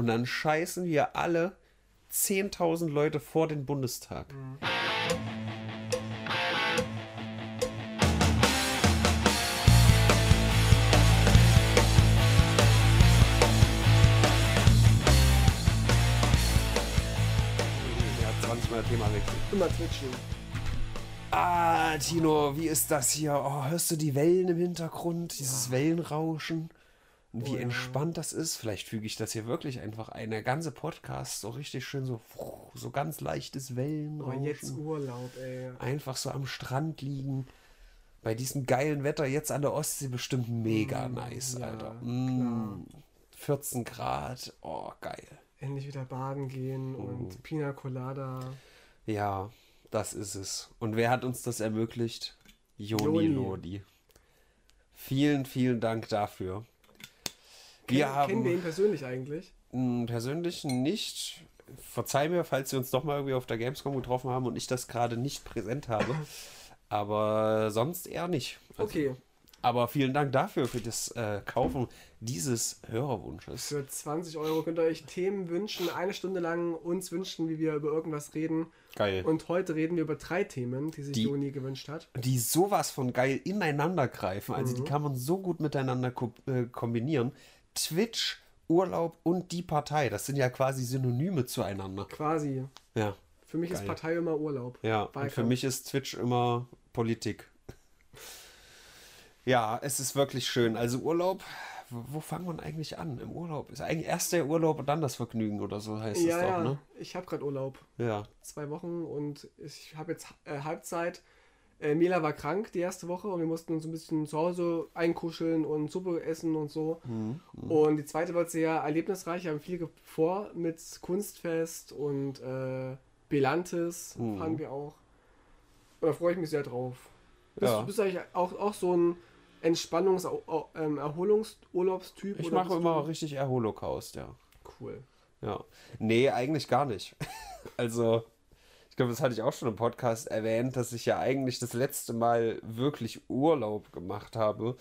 und dann scheißen wir alle 10.000 Leute vor den Bundestag. Ja, 20 Mal Thema wechseln. Immer twitchen. Ah, Tino, wie ist das hier? Oh, hörst du die Wellen im Hintergrund? Dieses Wellenrauschen? Wie Oh ja. entspannt das ist. Vielleicht füge ich das hier wirklich einfach ein. Der ganze Podcast so richtig schön so, so ganz leichtes Oh, Wellenrauschen. jetzt Urlaub, ey. einfach so am Strand liegen. Bei diesem geilen Wetter jetzt an der Ostsee bestimmt mega nice, ja, Alter. Mm, 14 Grad, oh geil. Endlich wieder baden gehen Oh. und Pina Colada. Ja, das ist es. Und wer hat uns das ermöglicht? Joni Joni. Lodi. Vielen, vielen Dank dafür. Wir Ken- haben Kennen wir ihn persönlich eigentlich? persönlich nicht. Verzeih mir, falls wir uns doch mal irgendwie auf der Gamescom getroffen haben und ich das gerade nicht präsent habe. Aber sonst eher nicht. Also, Okay, Aber vielen Dank dafür, für das äh, Kaufen dieses Hörerwunsches. für 20 Euro könnt ihr euch Themen wünschen, eine Stunde lang uns wünschen, wie wir über irgendwas reden. Geil. Und heute reden wir über drei Themen, die sich Die- Joni gewünscht hat. die sowas von geil ineinander greifen. Also Mhm. die kann man so gut miteinander ko äh, kombinieren. Twitch, Urlaub und die Partei, das sind ja quasi Synonyme zueinander. Quasi. Ja, Für mich ist Geil. Partei immer Urlaub. ja. Und Wahlkampf. für mich ist Twitch immer Politik. Ja, es ist wirklich schön. Also Urlaub, wo fangen wir eigentlich an? Im Urlaub ist eigentlich erst der Urlaub und dann das Vergnügen oder so heißt Ja, es doch, ja. ne? Ich habe gerade Urlaub. Ja. Zwei Wochen und ich habe jetzt äh, Halbzeit. Äh, Mela war krank die erste Woche und wir mussten uns ein bisschen zu Hause einkuscheln und Suppe essen und so. Mhm, Und die zweite wird sehr erlebnisreich. Wir haben viel vor mit Kunstfest und äh, Belantes Mhm. fahren wir auch. Und da freue ich mich sehr drauf. Ja. du bist du eigentlich auch, auch so ein Entspannungs-, ähm, Erholungsurlaubstyp? Ich mache immer richtig Erholocaust, ja. Cool. Ja. Nee, eigentlich gar nicht. Also, glaube, das hatte ich auch schon im Podcast erwähnt, dass ich ja eigentlich das letzte Mal wirklich Urlaub gemacht habe,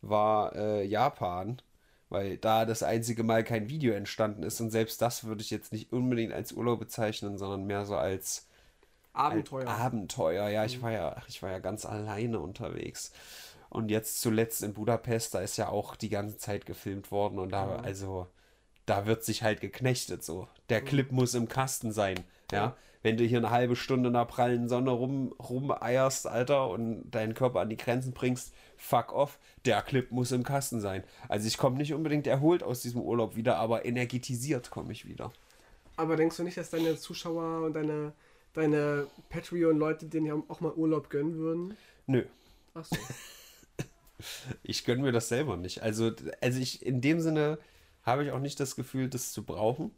war äh, Japan. Weil da das einzige Mal kein Video entstanden ist und selbst das würde ich jetzt nicht unbedingt als Urlaub bezeichnen, sondern mehr so als Abenteuer. Ein Abenteuer, ja. Ich war ja, ich war ja ganz alleine unterwegs. Und jetzt zuletzt in Budapest, da ist ja auch die ganze Zeit gefilmt worden und da, also, da wird sich halt geknechtet so. Der Clip muss im Kasten sein, ja. Wenn du hier eine halbe Stunde in der prallen Sonne rum, rumeierst, Alter, und deinen Körper an die Grenzen bringst, fuck off, der Clip muss im Kasten sein. Also ich komme nicht unbedingt erholt aus diesem Urlaub wieder, aber energetisiert komme ich wieder. Aber denkst du nicht, dass deine Zuschauer und deine, deine Patreon-Leute denen ja auch mal Urlaub gönnen würden? Nö. Ach so. Ich gönne mir das selber nicht. Also, also ich, in dem Sinne habe ich auch nicht das Gefühl, das zu brauchen.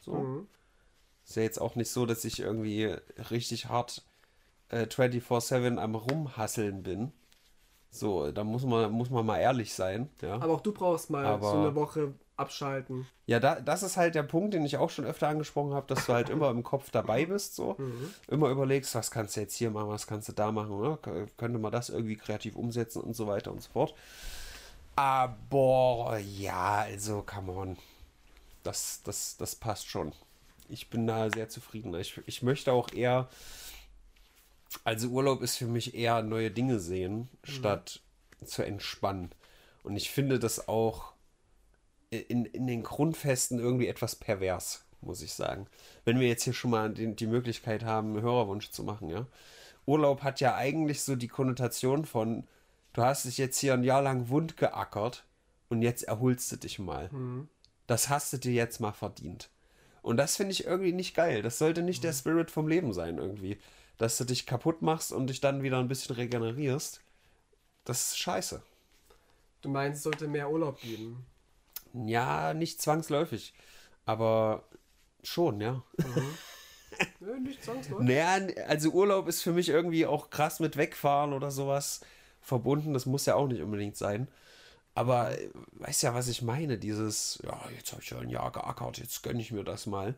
So. Mhm. Ist ja jetzt auch nicht so, dass ich irgendwie richtig hart äh, 24-7 am Rumhasseln bin. So, da muss man, muss man mal ehrlich sein. Ja, Aber auch du brauchst mal Aber- so eine Woche abschalten. ja da, das ist halt der Punkt, den ich auch schon öfter angesprochen habe, dass du halt immer im Kopf dabei bist. So. Immer überlegst, was kannst du jetzt hier machen, was kannst du da machen, oder? Könnte man das irgendwie kreativ umsetzen und so weiter und so fort. Aber ja, also, come on. Das, das, das passt schon. Ich bin da sehr zufrieden. Ich, ich möchte auch eher. Also, Urlaub ist für mich eher neue Dinge sehen, statt zu entspannen. Und ich finde das auch in, in den Grundfesten irgendwie etwas pervers, muss ich sagen. Wenn wir jetzt hier schon mal den, die Möglichkeit haben, einen Hörerwunsch zu machen, ja. Urlaub hat ja eigentlich so die Konnotation von, du hast dich jetzt hier ein Jahr lang wund geackert und jetzt erholst du dich mal. Das hast du dir jetzt mal verdient. Und das finde ich irgendwie nicht geil. Das sollte nicht der Spirit vom Leben sein, irgendwie. Dass du dich kaputt machst und dich dann wieder ein bisschen regenerierst. Das ist scheiße. Du meinst, es sollte mehr Urlaub geben. Ja, nicht zwangsläufig. Aber schon, ja. Nö, nicht zwangsläufig. Naja, also Urlaub ist für mich irgendwie auch krass mit Wegfahren oder sowas verbunden. Das muss ja auch nicht unbedingt sein. Aber äh, weißt ja, was ich meine? Dieses, ja, jetzt habe ich ja ein Jahr geackert, jetzt gönne ich mir das mal.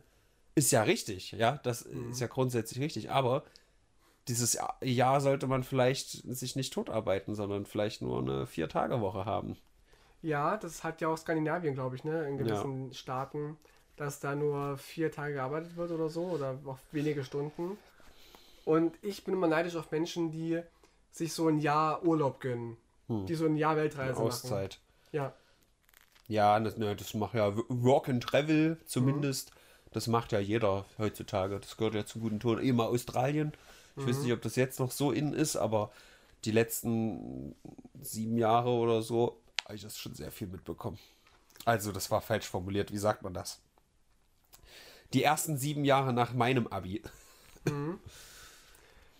Ist ja richtig, ja. Das ist ja grundsätzlich richtig. Aber dieses Jahr sollte man vielleicht sich nicht totarbeiten, sondern vielleicht nur eine Vier-Tage-Woche haben. Ja, das hat ja auch Skandinavien, glaube ich, ne? In gewissen Staaten, dass da nur vier Tage gearbeitet wird oder so oder auch wenige Stunden. Und ich bin immer neidisch auf Menschen, die sich so ein Jahr Urlaub gönnen. Die so ein Jahr Weltreise machen. Auszeit. Ja. Ja, das, ne, das macht ja Work and Travel zumindest. Das macht ja jeder heutzutage. Das gehört ja zu guten Ton. Mal Australien. Ich weiß nicht, ob das jetzt noch so in ist, aber die letzten sieben Jahre oder so habe ich das schon sehr viel mitbekommen. Also, das war falsch formuliert. Wie sagt man das? Die ersten sieben Jahre nach meinem Abi.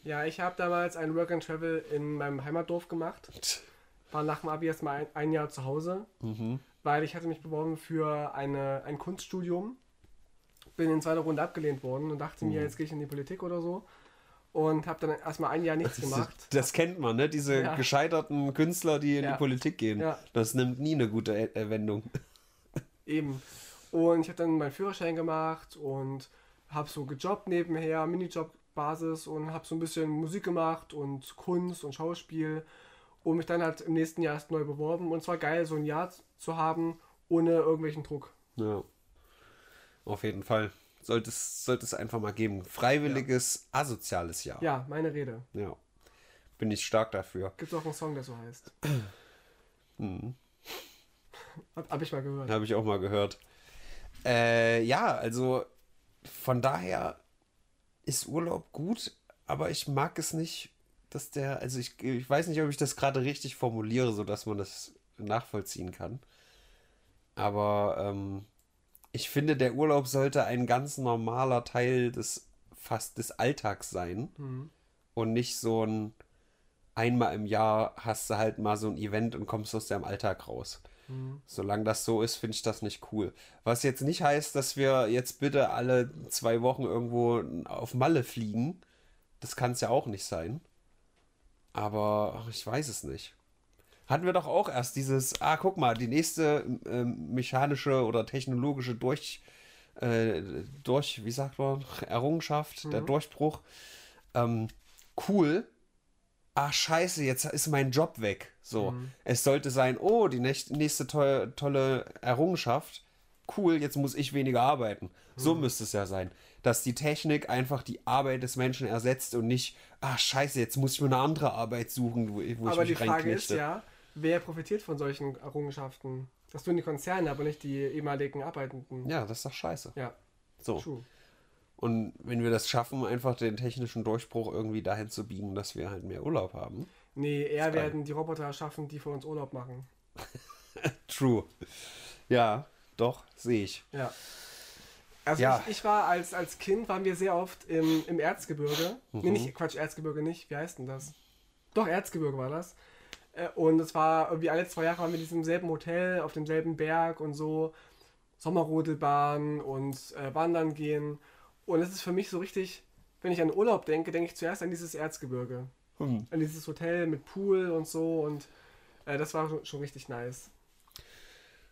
Ja, ich habe damals ein Work and Travel in meinem Heimatdorf gemacht. War nach dem Abi erstmal ein, ein Jahr zu Hause, weil ich hatte mich beworben für eine, ein Kunststudium. Bin in zweiter Runde abgelehnt worden und dachte mir, jetzt gehe ich in die Politik oder so. Und habe dann erstmal ein Jahr nichts gemacht. Das kennt man, ne? Diese Ja. gescheiterten Künstler, die in Ja. die Politik gehen. Ja. Das nimmt nie eine gute E- äh, Wendung. Eben. Und ich habe dann meinen Führerschein gemacht und habe so gejobbt nebenher, Minijob-Basis und habe so ein bisschen Musik gemacht und Kunst und Schauspiel und mich dann halt im nächsten Jahr erst neu beworben. Und es war geil, so ein Jahr zu haben, ohne irgendwelchen Druck. Ja. Auf jeden Fall. Sollte es, sollte es einfach mal geben. Freiwilliges, asoziales Jahr. Ja, meine Rede. Ja. Bin ich stark dafür. Gibt auch einen Song, der so heißt. Hab, hab ich mal gehört. Habe ich auch mal gehört. Äh, ja, also von daher ist Urlaub gut, aber ich mag es nicht, dass der, also ich, ich weiß nicht, ob ich das gerade richtig formuliere, sodass man das nachvollziehen kann. Aber ähm, ich finde, der Urlaub sollte ein ganz normaler Teil des fast des Alltags sein und nicht so ein einmal im Jahr hast du halt mal so ein Event und kommst aus deinem Alltag raus. Solange das so ist, finde ich das nicht cool. Was jetzt nicht heißt, dass wir jetzt bitte alle zwei Wochen irgendwo auf Malle fliegen. Das kann es ja auch nicht sein. Aber ach, ich weiß es nicht. Hatten wir doch auch erst dieses, ah, guck mal, die nächste ähm, mechanische oder technologische Durch, äh, durch, wie sagt man, Errungenschaft, der Durchbruch. Ähm, cool, ach scheiße, jetzt ist mein Job weg. So, es sollte sein, oh, die näch- nächste tolle, tolle Errungenschaft. Cool, jetzt muss ich weniger arbeiten. So müsste es ja sein. Dass die Technik einfach die Arbeit des Menschen ersetzt und nicht, ach scheiße, jetzt muss ich mir eine andere Arbeit suchen, wo, wo Aber ich die mich Frage ist ja, wer profitiert von solchen Errungenschaften? Das tun die Konzerne, aber nicht die ehemaligen Arbeitenden. Ja, das ist doch scheiße. Ja, So. true. Und wenn wir das schaffen, einfach den technischen Durchbruch irgendwie dahin zu biegen, dass wir halt mehr Urlaub haben. Nee, eher werden die Roboter schaffen, die für uns Urlaub machen. True. Ja, doch, sehe ich. Ja. Also Ja. ich, ich war als, als Kind, waren wir sehr oft im, im Erzgebirge. Mhm. Nee, nicht, Quatsch, Erzgebirge nicht. Wie heißt denn das? Doch, Erzgebirge war das. Äh, Und es war irgendwie alle zwei Jahre waren wir in diesem selben Hotel, auf demselben Berg und so. Sommerrodelbahn und äh, wandern gehen. Und es ist für mich so richtig, wenn ich an Urlaub denke, denke ich zuerst an dieses Erzgebirge. Hm. An dieses Hotel mit Pool und so. Und äh, das war schon, schon richtig nice.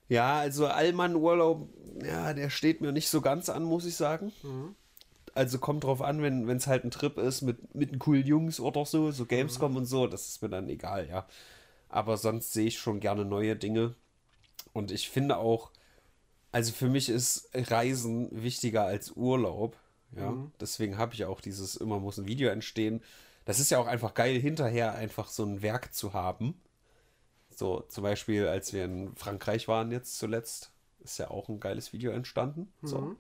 Ja, also Allmann-Urlaub, ja, der steht mir nicht so ganz an, muss ich sagen. Also kommt drauf an, wenn es halt ein Trip ist mit, mit coolen Jungs oder so, so Gamescom und so, das ist mir dann egal, ja. Aber sonst sehe ich schon gerne neue Dinge. Und ich finde auch, also für mich ist Reisen wichtiger als Urlaub. Ja, deswegen habe ich auch dieses immer muss ein Video entstehen. Das ist ja auch einfach geil, hinterher einfach so ein Werk zu haben. So, zum Beispiel, als wir in Frankreich waren jetzt zuletzt, ist ja auch ein geiles Video entstanden. So.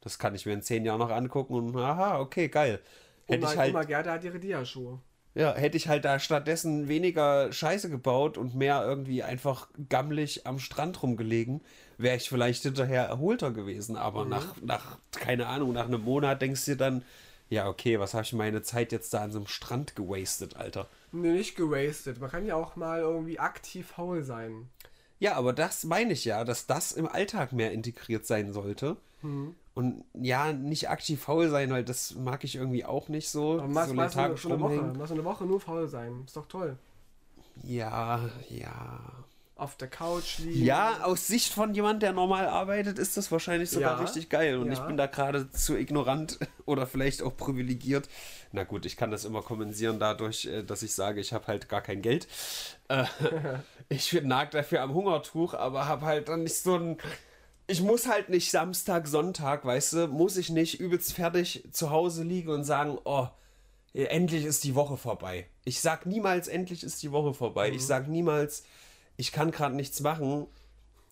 Das kann ich mir in zehn Jahren noch angucken und aha, okay, geil. Hätte Oma, ich halt, Oma Gerda hat ihre Dia-Schuhe. ja, hätte ich halt da stattdessen weniger Scheiße gebaut und mehr irgendwie einfach gammelig am Strand rumgelegen, wäre ich vielleicht hinterher erholter gewesen. Aber nach, nach, keine Ahnung, nach einem Monat denkst du dir dann, ja, okay, was habe ich meine Zeit jetzt da an so einem Strand gewastet, Alter? Nee, nicht gewastet. Man kann ja auch mal irgendwie aktiv faul sein. Ja, aber das meine ich ja, dass das im Alltag mehr integriert sein sollte. Und ja, nicht aktiv faul sein, weil das mag ich irgendwie auch nicht so. Aber machst so mal so, eine- eine Woche. Machst eine Woche nur faul sein. Ist doch toll. Ja, ja. Auf der Couch liegen. Ja, aus Sicht von jemand, der normal arbeitet, ist das wahrscheinlich sogar Ja, richtig geil. Und ja. ich bin da gerade zu ignorant oder vielleicht auch privilegiert. Na gut, ich kann das immer kompensieren dadurch, äh, dass ich sage, ich habe halt gar kein Geld. Äh, ich nag dafür am Hungertuch, aber habe halt dann nicht so ein ich muss halt nicht Samstag, Sonntag, weißt du, muss ich nicht übelst fertig zu Hause liegen und sagen, oh, endlich ist die Woche vorbei. Ich sag niemals, endlich ist die Woche vorbei. Mhm. Ich sag niemals, ich kann gerade nichts machen.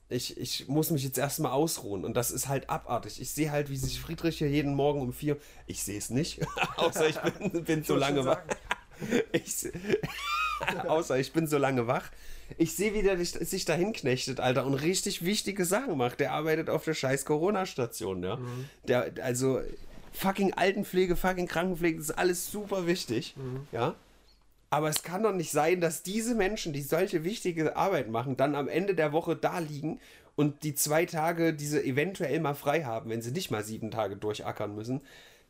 Ich, ich muss mich jetzt erstmal ausruhen. Und das ist halt abartig. Ich sehe halt, wie sich Friedrich hier jeden Morgen um vier. Ich sehe es nicht, außer ich bin, bin so lange wach. Ich, außer ich bin so lange wach. Ich sehe, wie der sich dahin knechtet, Alter, und richtig wichtige Sachen macht. Der arbeitet auf der scheiß Corona-Station, ja. Mhm. Der, also, fucking Altenpflege, fucking Krankenpflege, das ist alles super wichtig, mhm. ja. Aber es kann doch nicht sein, dass diese Menschen, die solche wichtige Arbeit machen, dann am Ende der Woche da liegen und die zwei Tage diese eventuell mal frei haben, wenn sie nicht mal sieben Tage durchackern müssen,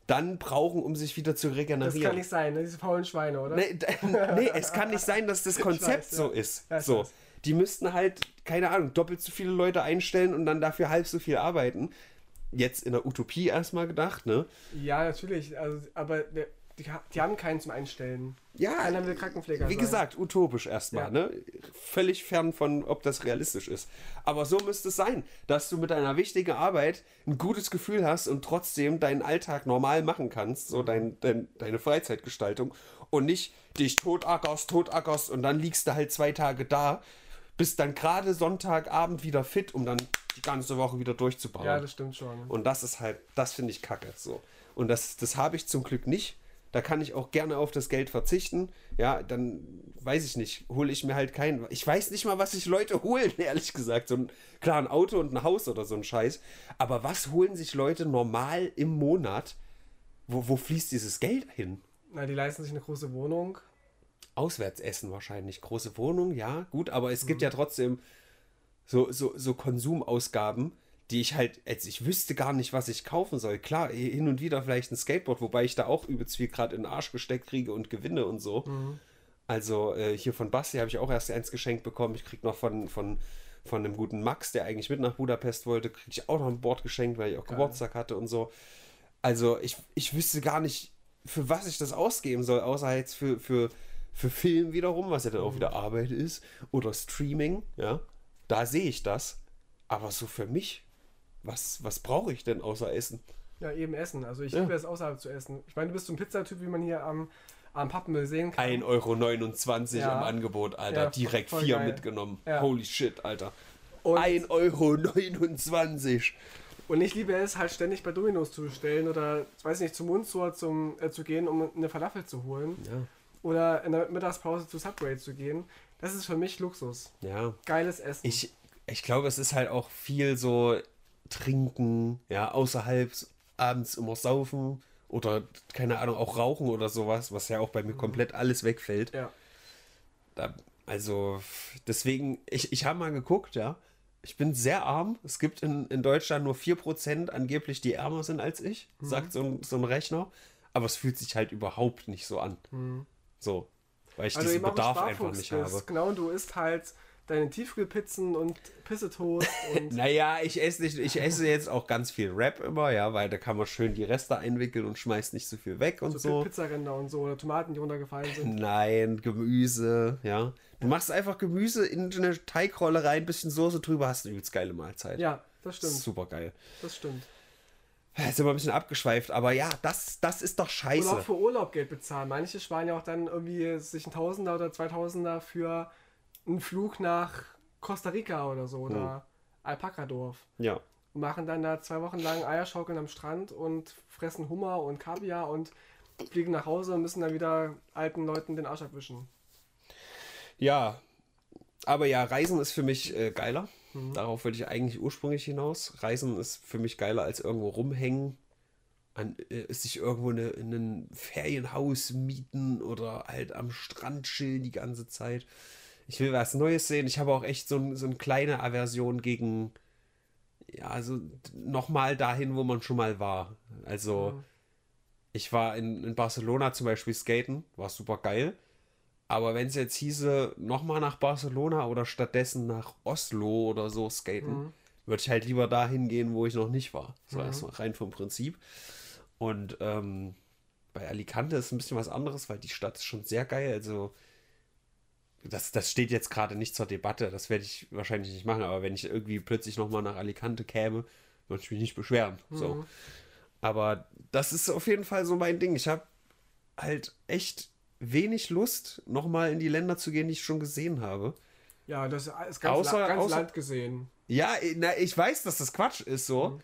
dann brauchen, um sich wieder zu regenerieren. Das kann nicht sein, ne? diese faulen Schweine, oder? Nee, nee, es kann nicht sein, dass das Konzept weiß, so ja. ist. So. Die müssten halt, keine Ahnung, doppelt so viele Leute einstellen und dann dafür halb so viel arbeiten. Jetzt in der Utopie erstmal gedacht, ne? Ja, natürlich. Also, aber die, die haben keinen zum Einstellen. Ja, Keiner will Krankenpfleger wie sein. gesagt, utopisch erstmal, ja. ne? Völlig fern von, ob das realistisch ist. Aber so müsste es sein, dass du mit deiner wichtigen Arbeit ein gutes Gefühl hast und trotzdem deinen Alltag normal machen kannst, so dein, dein, deine Freizeitgestaltung und nicht dich totackerst, totackerst und dann liegst du halt zwei Tage da, bist dann gerade Sonntagabend wieder fit, um dann die ganze Woche wieder durchzubauen. Ja, das stimmt schon. Und das ist halt, das finde ich kacke, so. Und das, das habe ich zum Glück nicht da kann ich auch gerne auf das Geld verzichten. Ja, dann weiß ich nicht, hole ich mir halt keinen. Ich weiß nicht mal, was sich Leute holen, ehrlich gesagt. So ein, klar, ein Auto und ein Haus oder so ein Scheiß. Aber was holen sich Leute normal im Monat? Wo, wo fließt dieses Geld hin? Na, die leisten sich eine große Wohnung. Auswärtsessen wahrscheinlich. Große Wohnung, ja, gut, aber es mhm. gibt ja trotzdem so, so, so Konsumausgaben, die ich halt, also ich wüsste gar nicht, was ich kaufen soll. Klar, hin und wieder vielleicht ein Skateboard, wobei ich da auch übelst viel gerade in den Arsch gesteckt kriege und gewinne und so. Mhm. Also äh, hier von Basti habe ich auch erst eins geschenkt bekommen. Ich kriege noch von, von, von einem guten Max, der eigentlich mit nach Budapest wollte, kriege ich auch noch ein Board geschenkt, weil ich auch Geil. Geburtstag hatte und so. Also ich, ich wüsste gar nicht, für was ich das ausgeben soll, außer jetzt für, für, für Film wiederum, was ja dann auch mhm. wieder Arbeit ist, oder Streaming, ja. Da sehe ich das. Aber so für mich was, was brauche ich denn außer Essen? Ja, eben Essen. Also ich ja. liebe es außerhalb zu essen. Ich meine, du bist so ein Pizzatyp, wie man hier am, am Pappenmüll sehen kann. 1,29 Euro ja. im Angebot, Alter. Ja, Direkt vier geil. mitgenommen. Holy shit, Alter. 1,29 Euro. Und ich liebe es halt ständig bei Dominos zu bestellen oder, weiß nicht, zum Mundsuhr zum, äh, zu gehen, um eine Falafel zu holen. Ja. Oder in der Mittagspause zu Subway zu gehen. Das ist für mich Luxus. Ja. Geiles Essen. Ich, ich glaube, es ist halt auch viel so trinken, ja, außerhalb abends immer saufen oder keine Ahnung, auch rauchen oder sowas, was ja auch bei mir mhm. komplett alles wegfällt. Ja. Da, also, deswegen, ich, ich habe mal geguckt, ja. Ich bin sehr arm. Es gibt in, in Deutschland nur 4% angeblich, die ärmer sind als ich, mhm. sagt so ein, so ein Rechner. Aber es fühlt sich halt überhaupt nicht so an. Mhm. So. Weil ich also diesen Bedarf einfach nicht habe. Genau, du isst halt deine Tiefkühlpizzen und Pissetoast. Und naja, ich esse nicht, ich esse jetzt auch ganz viel Rap immer, ja, weil da kann man schön die Reste einwickeln und schmeißt nicht so viel weg und so. so. Pizzaränder und so oder Tomaten, die runtergefallen sind. Nein, Gemüse, ja. Du machst einfach Gemüse in eine Teigrolle rein, bisschen Soße drüber, hast eine übelst geile Mahlzeit. Ja, das stimmt. Super geil. Das stimmt. Jetzt sind wir ein bisschen abgeschweift, aber ja, das, das ist doch scheiße. Und auch für Urlaub Geld bezahlen. Manche sparen ja auch dann irgendwie sich ein Tausender oder Zweitausender für einen Flug nach Costa Rica oder so oder hm. Alpakadorf. Ja. Machen dann da zwei Wochen lang Eierschaukeln am Strand und fressen Hummer und Kaviar und fliegen nach Hause und müssen dann wieder alten Leuten den Arsch abwischen. Ja, aber ja, Reisen ist für mich äh, geiler. Mhm. Darauf wollte ich eigentlich ursprünglich hinaus. Reisen ist für mich geiler als irgendwo rumhängen, an, äh, sich irgendwo in ein Ferienhaus mieten oder halt am Strand chillen die ganze Zeit ich will was Neues sehen. Ich habe auch echt so, so eine kleine Aversion gegen, ja, also nochmal dahin, wo man schon mal war. Also, mhm. ich war in, in Barcelona zum Beispiel skaten, war super geil. Aber wenn es jetzt hieße, nochmal nach Barcelona oder stattdessen nach Oslo oder so skaten, mhm. würde ich halt lieber dahin gehen, wo ich noch nicht war. So mhm. erstmal rein vom Prinzip. Und ähm, bei Alicante ist ein bisschen was anderes, weil die Stadt ist schon sehr geil. Also das, das steht jetzt gerade nicht zur Debatte, das werde ich wahrscheinlich nicht machen, aber wenn ich irgendwie plötzlich nochmal nach Alicante käme, würde ich mich nicht beschweren. So. Aber das ist auf jeden Fall so mein Ding. Ich habe halt echt wenig Lust, nochmal in die Länder zu gehen, die ich schon gesehen habe. Ja, das ist ganz, Außer- La ganz außer- Land gesehen. Ja, na, ich weiß, dass das Quatsch ist so.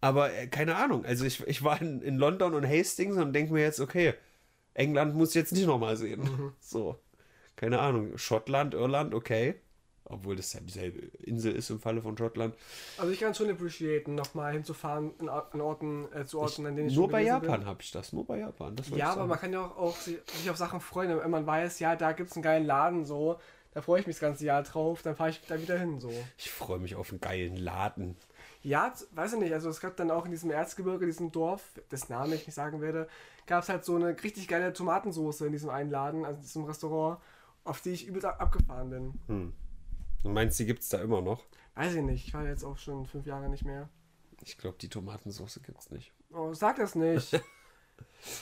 Aber äh, keine Ahnung. Also ich, ich war in, in London und Hastings und denke mir jetzt, okay, England muss ich jetzt nicht nochmal sehen. So. Keine Ahnung. Schottland, Irland, okay. Obwohl das ja dieselbe Insel ist im Falle von Schottland. Also ich kann es schon appreciaten, nochmal hinzufahren in, Or- in Orten, äh, zu Orten, an denen ich Nur bei Japan habe ich das. Nur bei Japan. Ja, ich aber sagen. man kann ja auch, auch sich, sich auf Sachen freuen, wenn man weiß, ja, da gibt es einen geilen Laden, so. Da freue ich mich das ganze Jahr drauf, dann fahre ich da wieder hin, so. Ich freue mich auf einen geilen Laden. Ja, weiß ich nicht, also es gab dann auch in diesem Erzgebirge, diesem Dorf, das Name ich nicht sagen werde, gab es halt so eine richtig geile Tomatensoße in diesem einen Laden, also in diesem Restaurant, auf die ich übelst ab- abgefahren bin. Du meinst, die gibt es da immer noch? Weiß ich nicht, ich war jetzt auch schon fünf Jahre nicht mehr. Ich glaube, die Tomatensauce gibt es nicht. Oh, sag das nicht.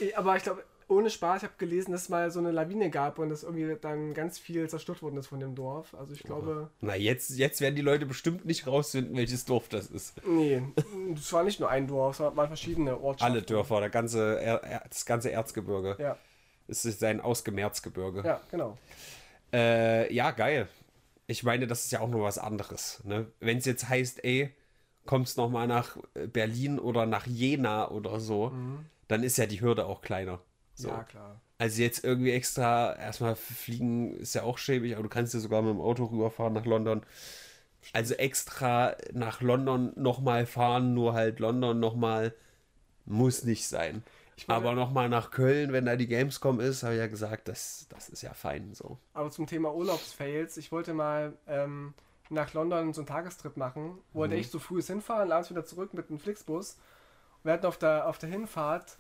Eh, Aber ich glaube, ohne Spaß, ich habe gelesen, dass es mal so eine Lawine gab und dass irgendwie dann ganz viel zerstört worden ist von dem Dorf. Also ich glaube, Na, jetzt, jetzt werden die Leute bestimmt nicht rausfinden, welches Dorf das ist. nee, es war nicht nur ein Dorf, es waren verschiedene Ortschaften. Alle Dörfer, der ganze, das ganze Erzgebirge. Ja, Es ist ein Ausgemerzgebirge. ja, genau. Äh, ja, geil. Ich meine, das ist ja auch nur was anderes. Ne? Wenn es jetzt heißt, ey, kommst noch mal nach äh, Berlin oder nach Jena oder so, dann ist ja die Hürde auch kleiner. So. Ja, klar. Also jetzt irgendwie extra erstmal fliegen ist ja auch schäbig, aber du kannst ja sogar mit dem Auto rüberfahren nach London. Also extra nach London nochmal fahren, nur halt London nochmal muss nicht sein. Ich meine- aber nochmal nach Köln, wenn da die Gamescom ist, habe ich ja gesagt, das, das ist ja fein so. Aber zum Thema Urlaubsfails, ich wollte mal ähm, nach London so einen Tagestrip machen, wollte echt so früh hinfahren, abends wieder zurück mit einem Flixbus. Wir hatten auf der, auf der Hinfahrt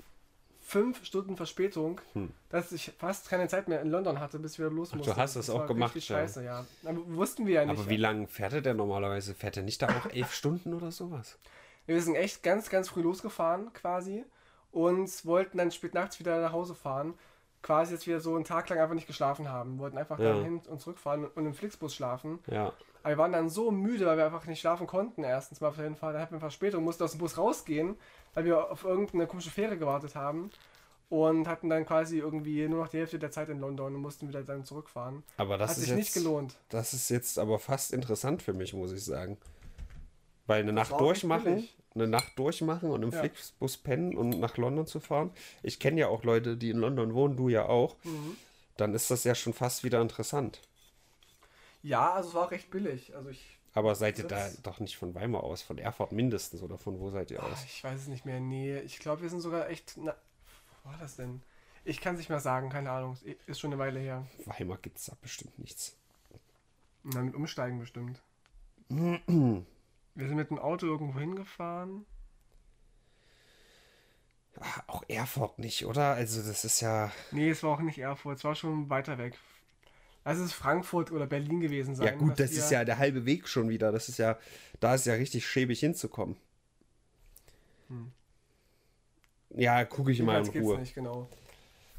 fünf Stunden Verspätung, dass ich fast keine Zeit mehr in London hatte, bis wir los du mussten. hast das auch war gemacht, ja. scheiße, ja. Aber wussten wir ja nicht. Aber wie lange fährt er denn normalerweise? Fährt er nicht da auch elf Stunden oder sowas? Wir sind echt ganz, ganz früh losgefahren quasi und wollten dann spät nachts wieder nach Hause fahren. Quasi jetzt wieder so einen Tag lang einfach nicht geschlafen haben. Wollten einfach Ja. dann hin und zurückfahren und im Flixbus schlafen. Ja. Aber wir waren dann so müde, weil wir einfach nicht schlafen konnten. Erstens mal auf jeden Fall. Dann hatten wir Verspätung, mussten aus dem Bus rausgehen, weil wir auf irgendeine komische Fähre gewartet haben. Und hatten dann quasi irgendwie nur noch die Hälfte der Zeit in London und mussten wieder dann zurückfahren. Aber das Hat ist sich jetzt, nicht gelohnt. Das ist jetzt aber fast interessant für mich, muss ich sagen. Weil eine Nacht auch nicht durchmachen. Eine Nacht durchmachen und im Ja. Flixbus pennen und nach London zu fahren. Ich kenne ja auch Leute, die in London wohnen, du ja auch. Mhm. Dann ist das ja schon fast wieder interessant. Ja, also es war auch recht billig. Also ich, Aber seid ihr da doch nicht von Weimar aus, von Erfurt mindestens oder von wo seid ihr ah, aus? ich weiß es nicht mehr. Nee, ich glaube, wir sind sogar echt. Na, wo war das denn? Ich kann es nicht mehr sagen, keine Ahnung. Ist schon eine Weile her. Weimar gibt es da bestimmt nichts. Dann mit Umsteigen bestimmt. wir sind mit dem Auto irgendwo hingefahren. Ah, auch Erfurt nicht, oder? Also das ist ja. Nee, es war auch nicht Erfurt, es war schon weiter weg. Lass es Frankfurt oder Berlin gewesen sein. Ja gut, das ist ja der halbe Weg schon wieder. Das ist ja, da ist ja richtig schäbig hinzukommen. Ja, gucke ich mal in Ruhe. nicht, genau.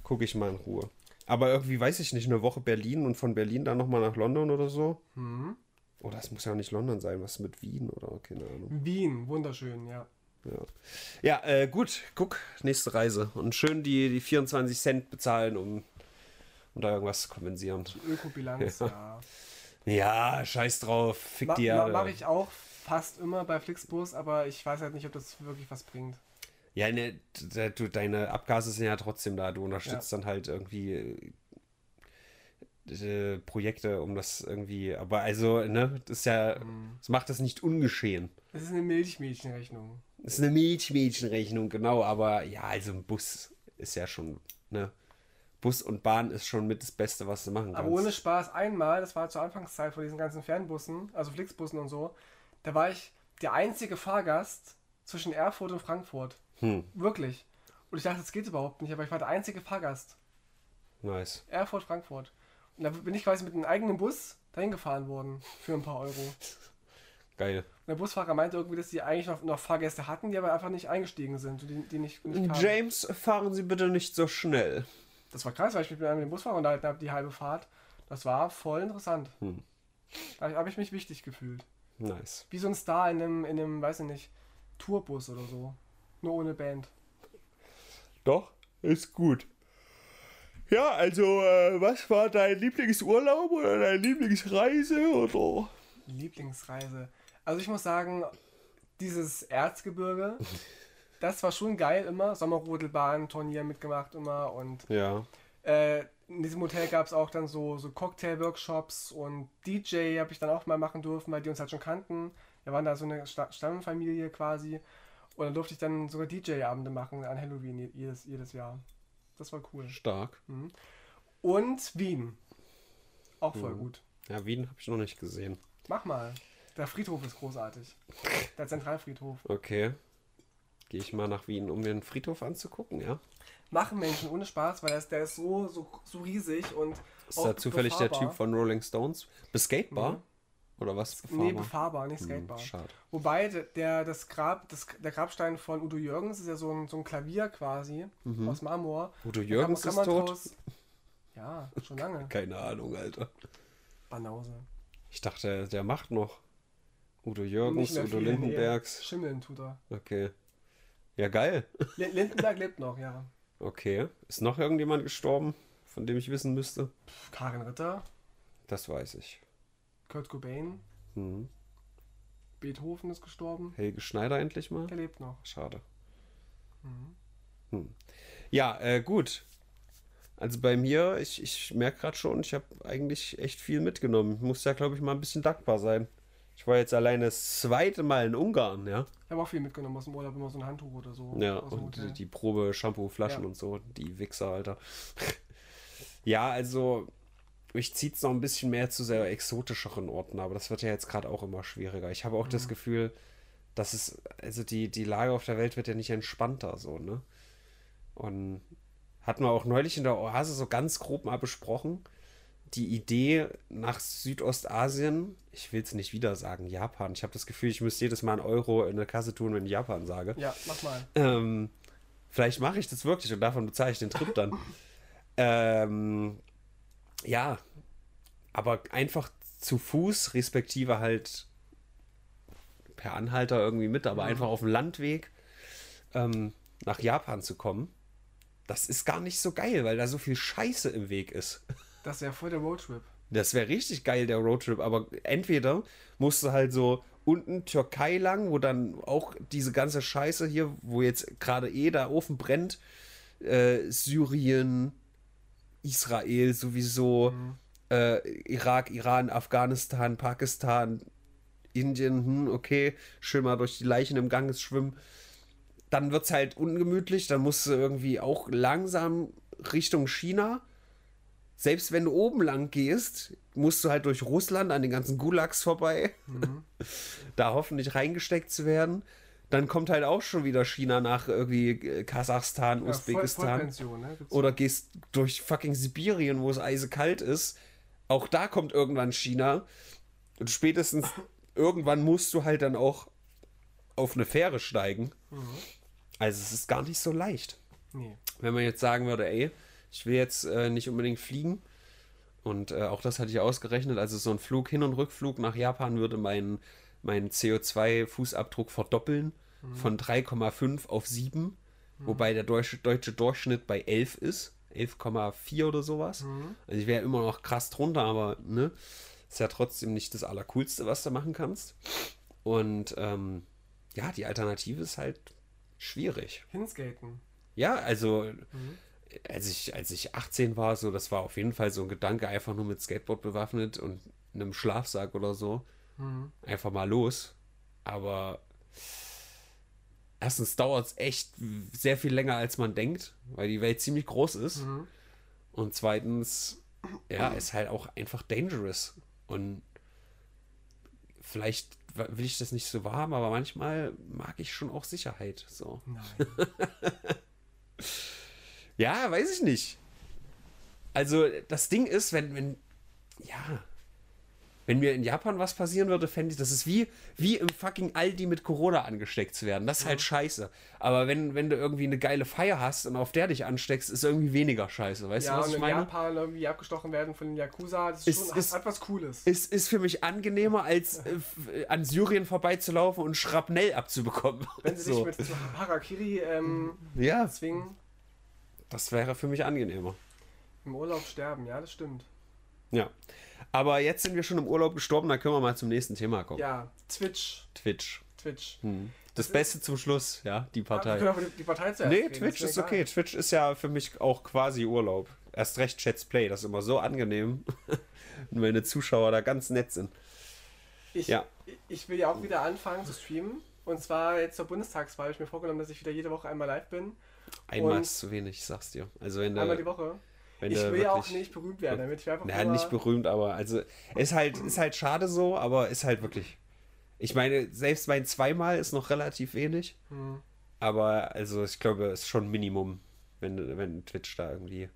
Gucke ich mal in Ruhe. Aber irgendwie weiß ich nicht, eine Woche Berlin und von Berlin dann nochmal nach London oder so. Mhm. Oder es muss ja auch nicht London sein, was mit Wien oder keine Ahnung. Wien, wunderschön, ja. Ja, ja äh, gut, guck, nächste Reise. Und schön die, die 24 Cent bezahlen, um, um da irgendwas zu kompensieren. Ökobilanz, ja. Ja, scheiß drauf, fick Ma die ma Erde. Mache ich auch fast immer bei Flixbus, aber ich weiß halt nicht, ob das wirklich was bringt. Ja, ne, d- du, deine Abgase sind ja trotzdem da. Du unterstützt dann halt irgendwie äh, Projekte, um das irgendwie. Aber also, ne, das ist ja. Das macht das nicht ungeschehen. Das ist eine Milchmädchenrechnung. Das ist eine Milchmädchenrechnung, genau. Aber ja, also ein Bus ist ja schon, ne. Bus und Bahn ist schon mit das Beste, was du machen kannst. Aber ohne Spaß, einmal, das war zur Anfangszeit von diesen ganzen Fernbussen, also Flixbussen und so, da war ich der einzige Fahrgast zwischen Erfurt und Frankfurt. Hm, Wirklich. Und ich dachte, das geht überhaupt nicht, aber ich war der einzige Fahrgast. nice. Erfurt, Frankfurt. Und da bin ich quasi mit einem eigenen Bus dahin gefahren worden für ein paar Euro. Und Geil. der Busfahrer meinte irgendwie, dass die eigentlich noch, noch Fahrgäste hatten, die aber einfach nicht eingestiegen sind, die, die nicht, nicht kamen. James, fahren Sie bitte nicht so schnell. Das war krass, weil ich mich mit einem Busfahrer unterhalten habe, die halbe Fahrt. Das war voll interessant. Da habe ich mich wichtig gefühlt. Nice. Wie so ein Star in einem, in einem, weiß ich nicht, Tourbus oder so. Nur ohne Band. Doch, ist gut. Ja, also, äh, was war dein Lieblingsurlaub oder deine Lieblingsreise oder? Lieblingsreise. Also ich muss sagen, dieses Erzgebirge, das war schon geil immer. Sommerrodelbahn, Turnier mitgemacht immer und Ja. äh, in diesem Hotel gab es auch dann so, so Cocktail-Workshops und DJ habe ich dann auch mal machen dürfen, weil die uns halt schon kannten. Wir waren da so eine Sta Stammfamilie quasi. Und dann durfte ich dann sogar DJ-Abende machen an Halloween je- jedes, jedes Jahr. Das war cool. Stark. Und Wien. Auch voll gut. Ja, Wien habe ich noch nicht gesehen. Mach mal. Der Friedhof ist großartig. Der Zentralfriedhof. Okay. Gehe ich mal nach Wien, um mir einen Friedhof anzugucken, ja? Machen Menschen ohne Spaß, weil der ist, der ist so, so, so riesig und. Ist da zufällig der Typ von Rolling Stones? Beskatebar? Mhm. Oder was? Nee, befahrbar, nicht skatebar. Hm, schade. Wobei der- das Grab, das, der Grabstein von Udo Jürgens ist ja so ein, so ein Klavier quasi aus Marmor. Mhm. Udo Jürgens ist tot? draus- Ja, schon lange. Keine Ahnung, Alter. Banause. Ich dachte, der macht noch. Udo Jürgens, Udo viel, Lindenbergs. Nee. Schimmeln tut er. Okay. Ja, geil. Li- Lindenberg lebt noch, ja. Okay. Ist noch irgendjemand gestorben, von dem ich wissen müsste? Pff, Karin Ritter, Das weiß ich. Kurt Cobain, Hm. Beethoven ist gestorben. Helge Schneider endlich mal? Der lebt noch. Schade. Hm. Ja, äh, gut. Also bei mir, ich, ich merke gerade schon, ich habe eigentlich echt viel mitgenommen. Ich muss ja, glaube ich, mal ein bisschen dankbar sein. Ich war jetzt alleine das zweite Mal in Ungarn, ja. Ich habe auch viel mitgenommen aus dem Urlaub, immer so ein Handtuch oder so. Ja, und die, die Probe Shampoo-Flaschen Ja. und so, die Wichser, Alter. ja, also, mich zieht es noch ein bisschen mehr zu sehr exotischeren Orten, aber das wird ja jetzt gerade auch immer schwieriger. Ich habe auch Mhm. das Gefühl, dass es, also die, die Lage auf der Welt wird ja nicht entspannter, so, ne? Und hatten wir auch neulich in der Oase so ganz grob mal besprochen, die Idee nach Südostasien, ich will es nicht wieder sagen, Japan. Ich habe das Gefühl, ich müsste jedes Mal einen Euro in der Kasse tun, wenn ich Japan sage. Ja, mach mal. Ähm, vielleicht mache ich das wirklich und davon bezahle ich den Trip dann. ähm, ja, aber einfach zu Fuß, respektive halt per Anhalter irgendwie mit, aber einfach auf dem Landweg ähm, nach Japan zu kommen, das ist gar nicht so geil, weil da so viel Scheiße im Weg ist. Das wäre voll der Roadtrip. Das wäre richtig geil, der Roadtrip, aber entweder musst du halt so unten Türkei lang, wo dann auch diese ganze Scheiße hier, wo jetzt gerade eh der Ofen brennt, äh, Syrien, Israel sowieso, äh, Irak, Iran, Afghanistan, Pakistan, Indien, hm, okay, schön mal durch die Leichen im Ganges schwimmen. Dann wird es halt ungemütlich, dann musst du irgendwie auch langsam Richtung China selbst wenn du oben lang gehst, musst du halt durch Russland an den ganzen Gulags vorbei, da hoffentlich reingesteckt zu werden. Dann kommt halt auch schon wieder China nach irgendwie äh, Kasachstan, Ja, voll, Usbekistan. Vollpension, ne? Oder gehst durch fucking Sibirien, wo es eisekalt ist. Auch da kommt irgendwann China. Und spätestens irgendwann musst du halt dann auch auf eine Fähre steigen. Also es ist gar nicht so leicht Nee. wenn man jetzt sagen würde, ey, ich will jetzt äh, nicht unbedingt fliegen. Und äh, auch das hatte ich ausgerechnet. Also so ein Flug, Hin- und Rückflug nach Japan würde meinen mein CO2-Fußabdruck verdoppeln von 3,5 auf 7. Wobei der deutsche, deutsche Durchschnitt bei 11 ist. 11,4 oder sowas. Also ich wäre immer noch krass drunter, aber ne, ist ja trotzdem nicht das Allercoolste, was du machen kannst. Und ähm, ja, die Alternative ist halt schwierig. Hinskaten. Ja, also als ich, als ich 18 war, so, das war auf jeden Fall so ein Gedanke, einfach nur mit Skateboard bewaffnet und einem Schlafsack oder so. Einfach mal los. Aber erstens dauert es echt sehr viel länger, als man denkt, weil die Welt ziemlich groß ist. Und zweitens, ja, ist halt auch einfach dangerous. Und vielleicht will ich das nicht so warm, aber manchmal mag ich schon auch Sicherheit. So. Nein. Ja, weiß ich nicht. Also, das Ding ist, wenn, wenn, ja, Wenn mir in Japan was passieren würde, fände ich, das ist wie, wie im fucking Aldi mit Corona angesteckt zu werden. Das ist halt scheiße. Aber wenn, wenn du irgendwie eine geile Feier hast und auf der dich ansteckst, ist irgendwie weniger scheiße. Weißt Ja, du, was und ich in meine? Japan irgendwie abgestochen werden von den Yakuza, das ist, Ist- schon ist- hat, hat was Cooles. Ist, ist für mich angenehmer, als äh, f- an Syrien vorbeizulaufen und Schrapnell abzubekommen. Wenn sie so. dich mit Harakiri ähm, Ja, zwingen, das wäre für mich angenehmer. im Urlaub sterben, ja, das stimmt. Ja. Aber jetzt sind wir schon im Urlaub gestorben, dann können wir mal zum nächsten Thema kommen. Ja, Twitch, Twitch. Twitch. Das Beste zum Schluss, ja, die Ah, wir Partei. können aber die, Partei zuerst Nee, Twitch ist egal. okay. Twitch ist ja für mich auch quasi Urlaub. Erst recht Chats Play, das ist immer so angenehm. Und meine Zuschauer da ganz nett sind. Ich, Ja. ich will ja auch wieder anfangen zu streamen. Und zwar jetzt zur Bundestagswahl habe ich mir vorgenommen, dass ich wieder jede Woche einmal live bin. Einmal ist zu wenig, ich sag's dir. Also wenn Einmal die du, Woche. Wenn Ich will ja auch nicht berühmt werden, damit ich einfach Naja, nicht berühmt, aber also ist halt, ist halt schade so, aber ist halt wirklich. Ich meine, selbst mein zweimal ist noch relativ wenig. Hm. Aber also ich glaube, es ist schon Minimum, wenn, wenn Twitch da irgendwie.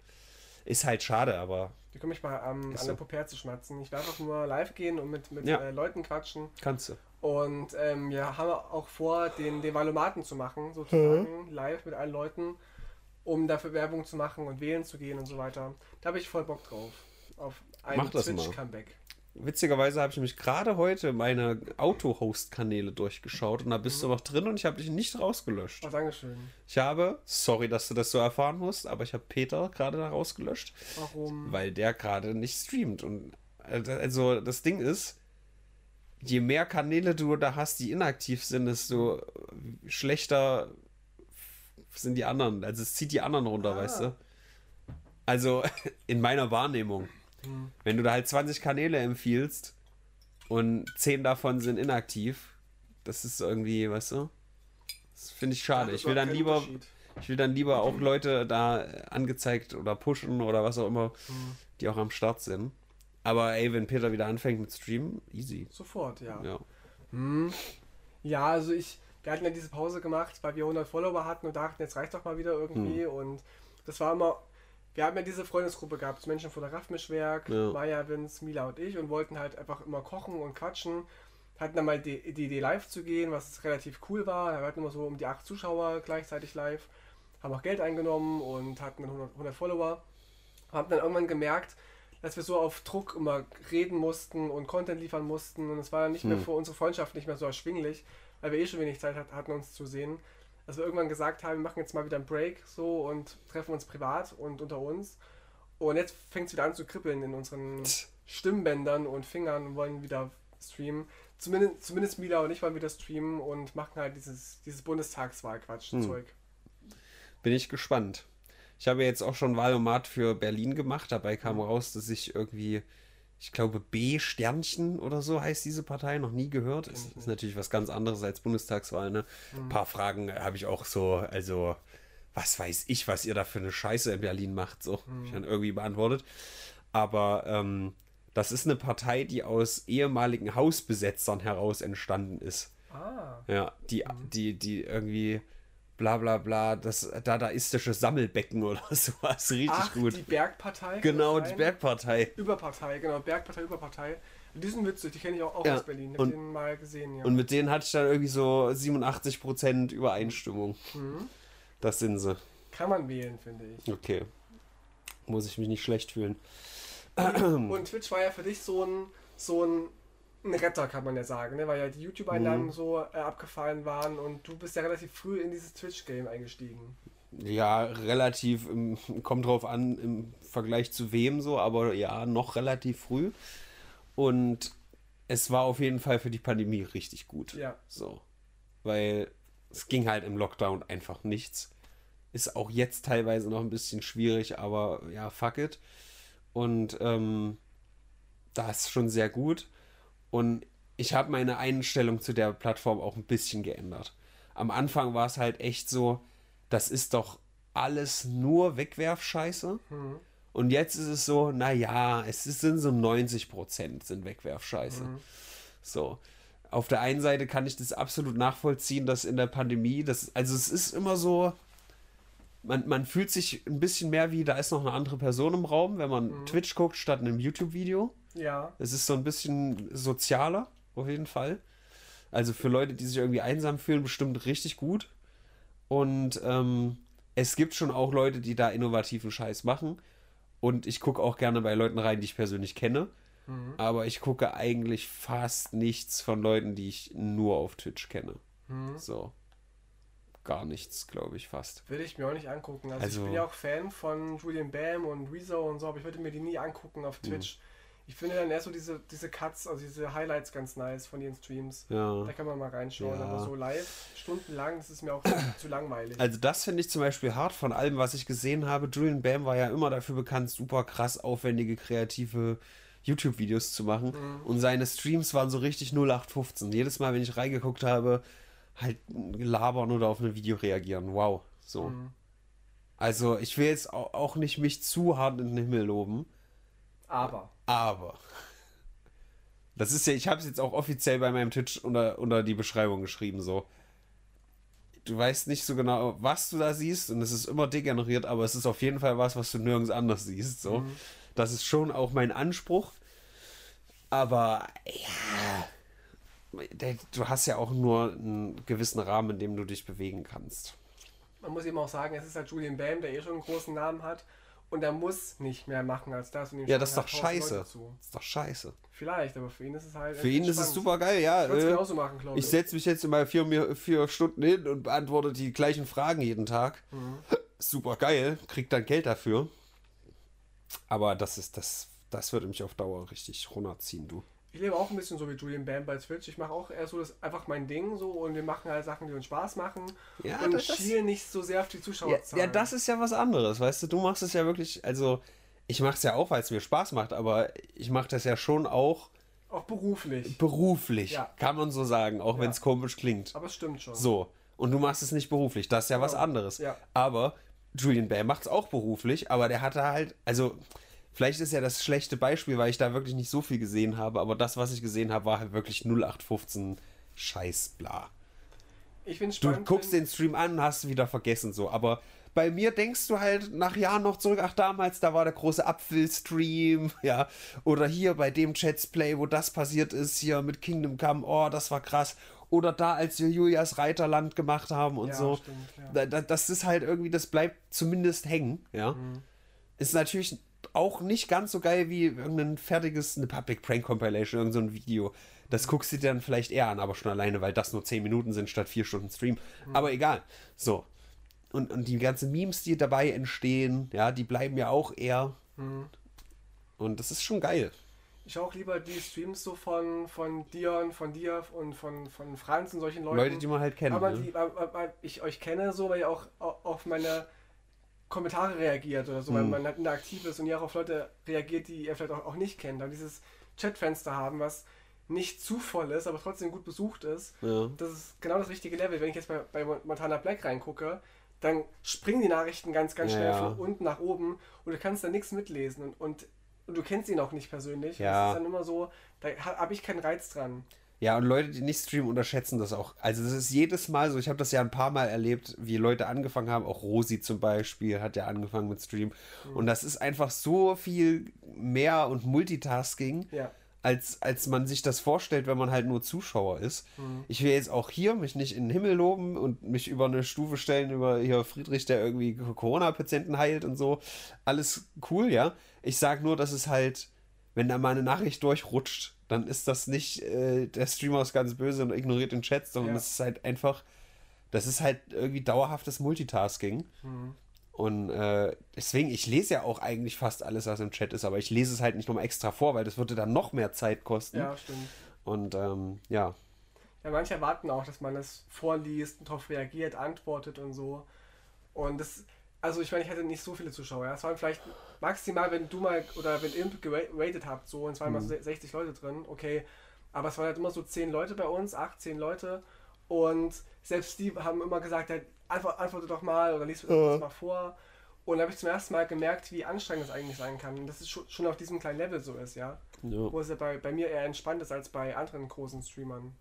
Ist halt schade, aber Ich komme mich mal ähm, Ist an so. der Popär zu schmatzen. Ich will einfach nur live gehen und mit, mit Ja. äh, Leuten quatschen. kannst du. Und ähm, wir haben auch vor, den, den Valomaten zu machen, sozusagen, live mit allen Leuten, um dafür Werbung zu machen und wählen zu gehen und so weiter. Da habe ich voll Bock drauf. Auf ein. Twitch-Comeback. Witzigerweise habe ich nämlich gerade heute meine Auto-Host-Kanäle durchgeschaut und da bist du noch drin und ich habe dich nicht rausgelöscht. Oh, Dankeschön. Ich habe, sorry, dass du das so erfahren musst, aber ich habe Peter gerade da rausgelöscht, Warum? weil der gerade nicht streamt. Und äh, also das Ding ist, je mehr Kanäle du da hast, die inaktiv sind, desto schlechter sind die anderen. Also es zieht die anderen runter, Ah. weißt du? Also in meiner Wahrnehmung. Hm. Wenn du da halt 20 Kanäle empfiehlst und 10 davon sind inaktiv, das ist irgendwie, weißt du? Das finde ich schade. Das Ich will dann lieber, ich will dann lieber auch Leute da angezeigt oder pushen oder was auch immer, Hm. die auch am Start sind. Aber ey, wenn Peter wieder anfängt mit Streamen, easy. Sofort, ja. Ja. Hm. Ja, also ich, wir hatten ja diese Pause gemacht, weil wir 100 Follower hatten und dachten, jetzt reicht doch mal wieder irgendwie. Hm. Und das war immer, wir haben ja diese Freundesgruppe gehabt, Menschen von der Raffmischwerk, Ja. Maya, Vince, Mila und ich und wollten halt einfach immer kochen und quatschen. Hatten dann mal die, die Idee live zu gehen, was relativ cool war. Wir hatten immer so um die acht Zuschauer gleichzeitig live, haben auch Geld eingenommen und hatten dann 100, 100 Follower. Haben dann irgendwann gemerkt, dass wir so auf Druck immer reden mussten und Content liefern mussten und es war dann nicht mehr Hm. für unsere Freundschaft nicht mehr so erschwinglich, weil wir eh schon wenig Zeit hat, hatten, uns zu sehen. Dass wir irgendwann gesagt haben, wir machen jetzt mal wieder einen Break so und treffen uns privat und unter uns. Und jetzt fängt es wieder an zu kribbeln in unseren Stimmbändern und Fingern und wollen wieder streamen. Zumindest, zumindest Mila und ich wollen wieder streamen und machen halt dieses, dieses Bundestagswahlquatsch-Zeug. Bin ich gespannt. Ich habe jetzt auch schon Wahlomat für Berlin gemacht. Dabei kam raus, dass ich irgendwie, ich glaube, B Sternchen oder so heißt diese Partei, noch nie gehört. Ist, ist natürlich was ganz anderes als Bundestagswahl. Ne? Ein paar Fragen habe ich auch so, also was weiß ich, was ihr da für eine Scheiße in Berlin macht, so ich dann irgendwie beantwortet. Aber ähm, das ist eine Partei, die aus ehemaligen Hausbesetzern heraus entstanden ist. Ah, Ja, die, die, die irgendwie bla bla bla, das dadaistische Sammelbecken oder sowas. Richtig Ach, gut. die Bergpartei. genau, die? Bergpartei. Überpartei, genau, Bergpartei, Überpartei. Die sind witzig, die kenne ich auch, auch Ja, aus Berlin. Ich und- habe den mal gesehen, ja. Und mit denen hatte ich dann irgendwie so 87% Übereinstimmung. Mhm. Das sind sie. Kann man wählen, finde ich. Okay. Muss ich mich nicht schlecht fühlen. Und Twitch war ja für dich so ein, so ein, ein Retter, kann man ja sagen, ne? weil ja die YouTube-Einnahmen Mhm. so äh, abgefallen waren und du bist ja relativ früh in dieses Twitch-Game eingestiegen. Ja, relativ, im, kommt drauf an, im Vergleich zu wem so, aber ja, noch relativ früh. Und es war auf jeden Fall für die Pandemie richtig gut. Ja. So. Weil es ging halt im Lockdown einfach nichts. Ist auch jetzt teilweise noch ein bisschen schwierig, aber ja, fuck it. Und ähm, das ist schon sehr gut. Und ich habe meine Einstellung zu der Plattform auch ein bisschen geändert. Am Anfang war es halt echt so, das ist doch alles nur Wegwerfscheiße. Mhm. Und jetzt ist es so, naja, es sind so 90 Prozent sind Wegwerfscheiße. So. Auf der einen Seite kann ich das absolut nachvollziehen, dass in der Pandemie, das, also es ist immer so, man, man fühlt sich ein bisschen mehr wie, da ist noch eine andere Person im Raum, wenn man Twitch guckt statt einem YouTube-Video. Ja. Es ist so ein bisschen sozialer, auf jeden Fall. Also für Leute, die sich irgendwie einsam fühlen, bestimmt richtig gut. Und ähm, es gibt schon auch Leute, die da innovativen Scheiß machen. Und ich gucke auch gerne bei Leuten rein, die ich persönlich kenne. Mhm. Aber ich gucke eigentlich fast nichts von Leuten, die ich nur auf Twitch kenne. Mhm. So. Gar nichts, glaube ich, fast. Will ich mir auch nicht angucken. Also, Also- ich bin ja auch Fan von Julian Bam und Rezo und so, aber ich würde mir die nie angucken Mhm. auf Twitch. Ich finde dann erst so diese, diese Cuts, also diese Highlights ganz nice von ihren Streams. Ja. Da kann man mal reinschauen, Ja. aber so live, stundenlang, das ist mir auch zu langweilig. Also das finde ich zum Beispiel hart von allem, was ich gesehen habe. Julian Bam war ja immer dafür bekannt, super krass aufwendige, kreative YouTube-Videos zu machen. Und seine Streams waren so richtig 0815. Jedes Mal, wenn ich reingeguckt habe, halt labern oder auf ein Video reagieren. Wow. So. Mhm. Also ich will jetzt au- auch nicht mich zu hart in den Himmel loben. Aber, Aber. Das ist ja, ich habe es jetzt auch offiziell bei meinem Twitch unter, unter die Beschreibung geschrieben, so. Du weißt nicht so genau, was du da siehst und es ist immer degeneriert, aber es ist auf jeden Fall was, was du nirgends anders siehst, so. Das ist schon auch mein Anspruch. Aber, ja. Du hast ja auch nur einen gewissen Rahmen, in dem du dich bewegen kannst. man muss eben auch sagen, es ist halt Julian Bam, der eh schon einen großen Namen hat. Und er muss nicht mehr machen als das. Und Ja, das ist halt doch 1000 scheiße. Das ist doch scheiße. Vielleicht, aber für ihn ist es halt. Für ihn ist es super geil, ja. Ich würde es äh, genauso machen, glaube ich. Ich setze mich jetzt mal vier, vier Stunden hin und beantworte die gleichen Fragen jeden Tag. Mhm. Super geil, krieg dann Geld dafür. Aber das ist das, das würde mich auf Dauer richtig runterziehen, du. Ich lebe auch ein bisschen so wie Julian Bam bei Twitch. Ich mache auch eher so das einfach mein Ding so und wir machen halt Sachen, die uns Spaß machen Ja, und das- schielen nicht so sehr auf die Ja, Zuschauerzahlen. ja, das ist ja was anderes, weißt du. Du machst es ja wirklich, also ich mache es ja auch, weil es mir Spaß macht, aber ich mache das ja schon auch auch beruflich. beruflich, Ja. kann man so sagen, auch Ja. wenn es komisch klingt. Aber es stimmt schon. So. Und du machst es nicht beruflich. Das ist ja was Genau. anderes. Ja. Aber Julian Bam macht es auch beruflich, aber der hatte halt, also vielleicht ist ja das schlechte Beispiel, weil ich da wirklich nicht so viel gesehen habe, aber das, was ich gesehen habe, war halt wirklich 0815 Scheiß bla. Ich Du spannend. guckst wenn- den Stream an und hast wieder vergessen so, aber bei mir denkst du halt nach Jahren noch zurück, ach damals, da war der große Apfel-Stream, ja, oder hier bei dem Chats Play, wo das passiert ist, hier mit Kingdom Come, oh, das war krass, oder da, als wir Julias Reiterland gemacht haben und Ja, so. stimmt, ja. Da, da, das ist halt irgendwie, das bleibt zumindest hängen, ja. Mhm. Ist natürlich auch nicht ganz so geil wie irgendein fertiges, eine Public Prank Compilation, irgendein so ein Video. Das guckst du dir dann vielleicht eher an, aber schon alleine, weil das nur 10 Minuten sind statt 4 Stunden Stream. Aber egal. So. Und, und die ganzen Memes, die dabei entstehen, ja, die bleiben ja auch eher. Und das ist schon geil. Ich auch lieber die Streams so von, von Dion, von dir und von, von Franz und solchen Leuten. Leute, die man halt kennt. aber, ne? die, weil, weil- weil ich euch kenne, so, weil ihr auch au- auf meine Kommentare reagiert oder so, weil Hm. man halt interaktiv ist und ihr auch auf Leute reagiert, die ihr vielleicht auch, auch nicht kennt. Dann dieses Chatfenster haben, was nicht zu voll ist, aber trotzdem gut besucht ist. Ja. Das ist genau das richtige Level. Wenn ich jetzt bei, bei Montana Black reingucke, dann springen die Nachrichten ganz, ganz Ja, schnell ja. von unten nach oben und du kannst da nichts mitlesen und, und, und du kennst ihn auch nicht persönlich. Ja. Das ist dann immer so, da habe ich keinen Reiz dran. Ja, und Leute, die nicht streamen, unterschätzen das auch. Also das ist jedes Mal so, ich habe das ja ein paar Mal erlebt, wie Leute angefangen haben, auch Rosi zum Beispiel hat ja angefangen mit Stream. Und das ist einfach so viel mehr und Multitasking, Ja. als, als man sich das vorstellt, wenn man halt nur Zuschauer ist. Ich will jetzt auch hier mich nicht in den Himmel loben und mich über eine Stufe stellen, über hier Friedrich, der irgendwie Corona-Patienten heilt und so. Alles cool, ja. Ich sage nur, dass es halt, wenn da mal eine Nachricht durchrutscht, dann ist das nicht, äh, der Streamer ist ganz böse und ignoriert den Chat, sondern Ja. es ist halt einfach, das ist halt irgendwie dauerhaftes Multitasking. Mhm. Und äh, deswegen, ich lese ja auch eigentlich fast alles, was im Chat ist, aber ich lese es halt nicht nochmal extra vor, weil das würde dann noch mehr Zeit kosten. Ja, stimmt. Und ähm, ja, Ja, manche erwarten auch, dass man es vorliest und darauf reagiert, antwortet und so. Und das, also ich meine, ich hatte nicht so viele Zuschauer. ja. Es waren vielleicht maximal, wenn du mal oder wenn Imp geratet habt, so, und es waren mal so 60 Leute drin, okay. Aber es waren halt immer so 10 Leute bei uns, 8, 10 Leute. Und selbst die haben immer gesagt, halt, antwort, antworte doch mal oder lies das mal vor. Und da habe ich zum ersten Mal gemerkt, wie anstrengend es eigentlich sein kann. Und dass es schon, schon auf diesem kleinen Level so ist, ja. ja, Wo es ja bei, bei mir eher entspannt ist als bei anderen großen Streamern.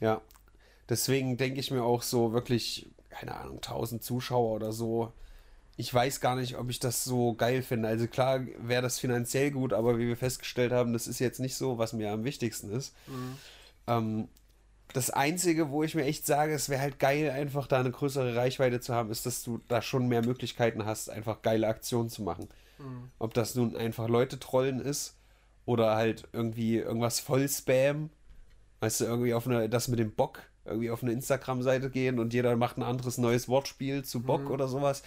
ja. Deswegen denke ich mir auch so wirklich, keine Ahnung, 1000 Zuschauer oder so. Ich weiß gar nicht, ob ich das so geil finde. Also klar wäre das finanziell gut, aber wie wir festgestellt haben, das ist jetzt nicht so, was mir am wichtigsten ist. Mhm. Ähm, das Einzige, wo ich mir echt sage, es wäre halt geil, einfach da eine größere Reichweite zu haben, ist, dass du da schon mehr Möglichkeiten hast, einfach geile Aktionen zu machen. Mhm. Ob das nun einfach Leute trollen ist oder halt irgendwie irgendwas voll Spam. Weißt du, irgendwie auf eine, das mit dem Bock, irgendwie auf eine Instagram-Seite gehen und jeder macht ein anderes neues Wortspiel zu Bock mhm. oder sowas.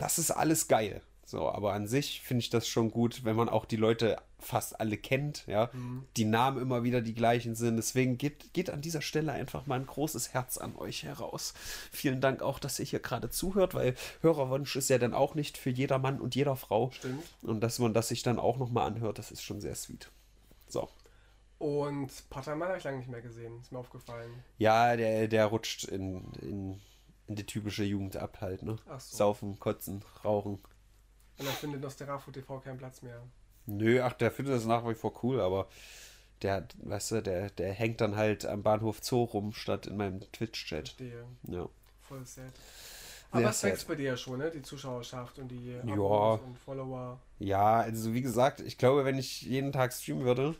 Das ist alles geil. So, aber an sich finde ich das schon gut, wenn man auch die Leute fast alle kennt, ja, mhm. die Namen immer wieder die gleichen sind. Deswegen geht, geht an dieser Stelle einfach mal ein großes Herz an euch heraus. Vielen Dank auch, dass ihr hier gerade zuhört, weil Hörerwunsch ist ja dann auch nicht für jeder Mann und jeder Frau. Stimmt. Und dass man das sich dann auch nochmal anhört, das ist schon sehr sweet. So. Und Pottermann habe ich lange nicht mehr gesehen, ist mir aufgefallen. Ja, der, der rutscht in, in, in die typische Jugend ab halt, ne? Ach so. Saufen, kotzen, rauchen. Und dann findet Nosferatu TV keinen Platz mehr. Nö, ach, der findet das nach wie vor cool, aber der, weißt du, der, der hängt dann halt am Bahnhof Zoo rum, statt in meinem Twitch-Chat. Verstehe. Ja. Voll sad. Aber es wächst bei dir ja schon, ne? Die Zuschauerschaft und die Abos und Follower. Ja, also wie gesagt, ich glaube, wenn ich jeden Tag streamen würde,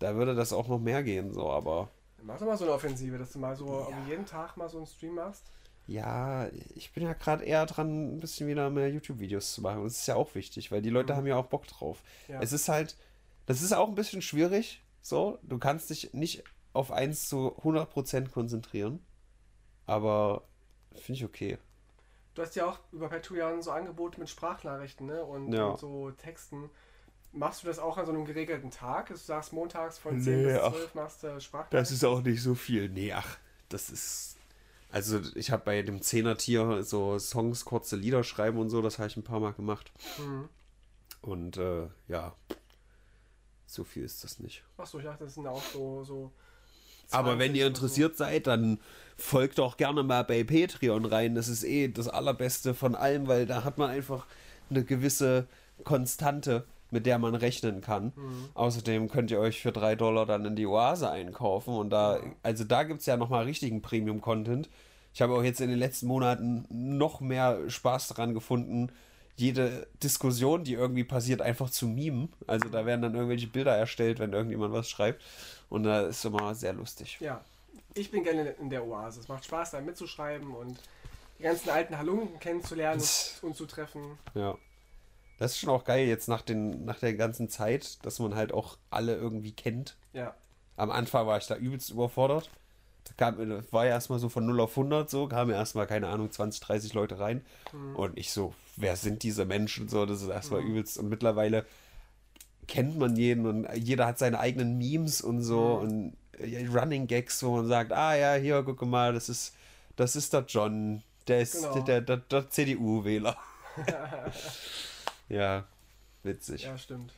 da würde das auch noch mehr gehen, so, aber. Mach doch mal so eine Offensive, dass du mal so ja. jeden Tag mal so einen Stream machst. Ja, ich bin ja gerade eher dran, ein bisschen wieder mehr YouTube-Videos zu machen. Das ist ja auch wichtig, weil die Leute mhm. haben ja auch Bock drauf. Ja. Es ist halt, das ist auch ein bisschen schwierig, so. Du kannst dich nicht auf eins zu 100% konzentrieren, aber finde ich okay. Du hast ja auch über Patreon so Angebote mit Sprachnachrichten ne? und, ja. und so Texten. Machst du das auch an so einem geregelten Tag? Du sagst montags von 10 nee, bis 12 ach, machst du Sprachnachrichten? Das ist auch nicht so viel. Nee, ach, das ist also ich habe bei dem Zehner-Tier so Songs, kurze Lieder schreiben und so, das habe ich ein paar Mal gemacht. Mhm. Und äh, ja, so viel ist das nicht. Achso, ich dachte, das sind auch so... so Aber wenn ihr interessiert seid, dann folgt doch gerne mal bei Patreon rein. Das ist eh das Allerbeste von allem, weil da hat man einfach eine gewisse Konstante mit der man rechnen kann. Mhm. Außerdem könnt ihr euch für 3 Dollar dann in die Oase einkaufen und da, also da gibt es ja nochmal richtigen Premium-Content. Ich habe auch jetzt in den letzten Monaten noch mehr Spaß daran gefunden, jede Diskussion, die irgendwie passiert, einfach zu mimen. Also da werden dann irgendwelche Bilder erstellt, wenn irgendjemand was schreibt. Und da ist immer sehr lustig. Ja, ich bin gerne in der Oase. Es macht Spaß, da mitzuschreiben und die ganzen alten Halunken kennenzulernen und zu treffen. Ja. Das ist schon auch geil jetzt nach, den, nach der ganzen Zeit, dass man halt auch alle irgendwie kennt. Ja. Am Anfang war ich da übelst überfordert. Da kam, war ja erstmal so von 0 auf 100 so, kamen ja erstmal, keine Ahnung, 20, 30 Leute rein. Mhm. Und ich so, wer sind diese Menschen? So, das ist erstmal mhm. übelst. Und mittlerweile kennt man jeden und jeder hat seine eigenen Memes und so mhm. und Running Gags, wo man sagt, ah ja, hier, guck mal, das ist, das ist der John, der ist genau. der, der, der CDU-Wähler. Ja, witzig. Ja, stimmt.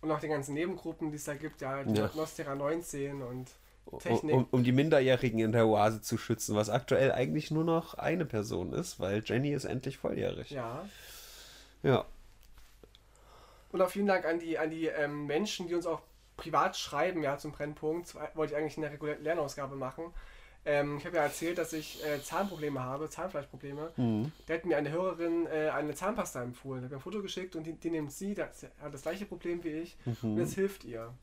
Und auch die ganzen Nebengruppen, die es da gibt, ja, die ja. Nostera 19 und Technik. Um, um, die Minderjährigen in der Oase zu schützen, was aktuell eigentlich nur noch eine Person ist, weil Jenny ist endlich volljährig. Ja. Ja. Und auch vielen Dank an die, an die ähm, Menschen, die uns auch privat schreiben, ja, zum Brennpunkt. Wollte ich eigentlich in der regulären Lernausgabe machen. Ähm, ich habe ja erzählt, dass ich äh, Zahnprobleme habe, Zahnfleischprobleme. Mhm. Da hat mir eine Hörerin äh, eine Zahnpasta empfohlen. Ich habe ein Foto geschickt und die, die nimmt sie, das hat das gleiche Problem wie ich mhm. und es hilft ihr.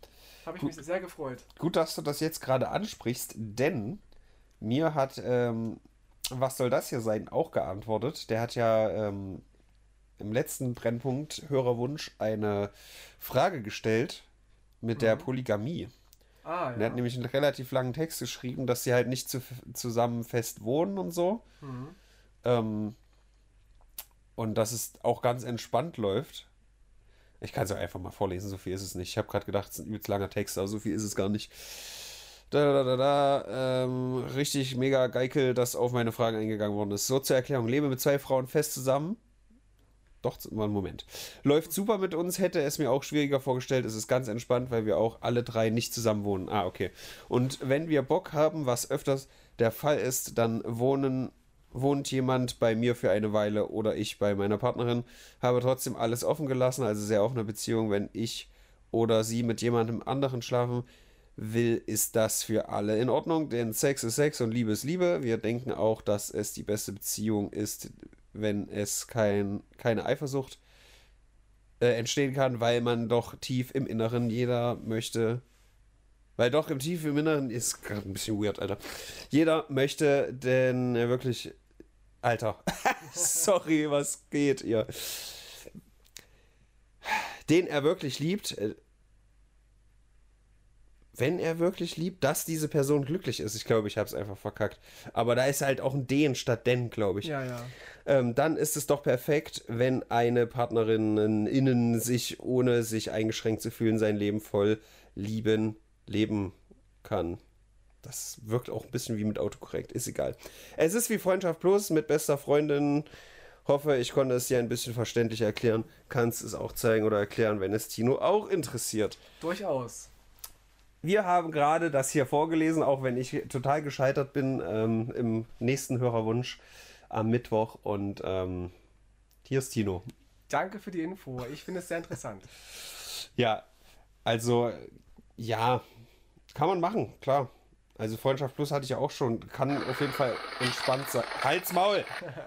Habe ich Gut. mich sehr gefreut. Gut, dass du das jetzt gerade ansprichst, denn mir hat, ähm, was soll das hier sein, auch geantwortet. Der hat ja ähm, im letzten Brennpunkt Hörerwunsch eine Frage gestellt mit mhm. der Polygamie. Ah, ja. Er hat nämlich einen relativ langen Text geschrieben, dass sie halt nicht zu, zusammen fest wohnen und so. Mhm. Ähm, und dass es auch ganz entspannt läuft. Ich kann es auch einfach mal vorlesen, so viel ist es nicht. Ich habe gerade gedacht, es ist ein übelst langer Text, aber so viel ist es gar nicht. Da, da, da, da, ähm, richtig mega geikel, dass auf meine Fragen eingegangen worden ist. So zur Erklärung: Lebe mit zwei Frauen fest zusammen. Doch, mal einen Moment. Läuft super mit uns, hätte es mir auch schwieriger vorgestellt. Es ist ganz entspannt, weil wir auch alle drei nicht zusammen wohnen. Ah, okay. Und wenn wir Bock haben, was öfters der Fall ist, dann wohnen wohnt jemand bei mir für eine Weile oder ich bei meiner Partnerin, habe trotzdem alles offen gelassen, also sehr offene Beziehung, wenn ich oder sie mit jemandem anderen schlafen will, ist das für alle in Ordnung, denn Sex ist Sex und Liebe ist Liebe. Wir denken auch, dass es die beste Beziehung ist, wenn es kein, keine Eifersucht äh, entstehen kann, weil man doch tief im Inneren jeder möchte. Weil doch im tief im Inneren ist gerade ein bisschen weird, Alter. Jeder möchte denn wirklich. Alter. Sorry, was geht ihr? Den er wirklich liebt, äh, wenn er wirklich liebt, dass diese Person glücklich ist. Ich glaube, ich habe es einfach verkackt. Aber da ist halt auch ein Den statt Den, glaube ich. Ja, ja. Ähm, dann ist es doch perfekt, wenn eine Partnerin innen sich, ohne sich eingeschränkt zu fühlen, sein Leben voll lieben, leben kann. Das wirkt auch ein bisschen wie mit Autokorrekt. Ist egal. Es ist wie Freundschaft Plus mit bester Freundin. Hoffe, ich konnte es dir ein bisschen verständlich erklären. Kannst es auch zeigen oder erklären, wenn es Tino auch interessiert. Durchaus. Wir haben gerade das hier vorgelesen, auch wenn ich total gescheitert bin ähm, im nächsten Hörerwunsch am Mittwoch. Und ähm, hier ist Tino. Danke für die Info. Ich finde es sehr interessant. Ja, also ja, kann man machen, klar. Also Freundschaft Plus hatte ich ja auch schon. Kann auf jeden Fall entspannt sein. Halt's Maul!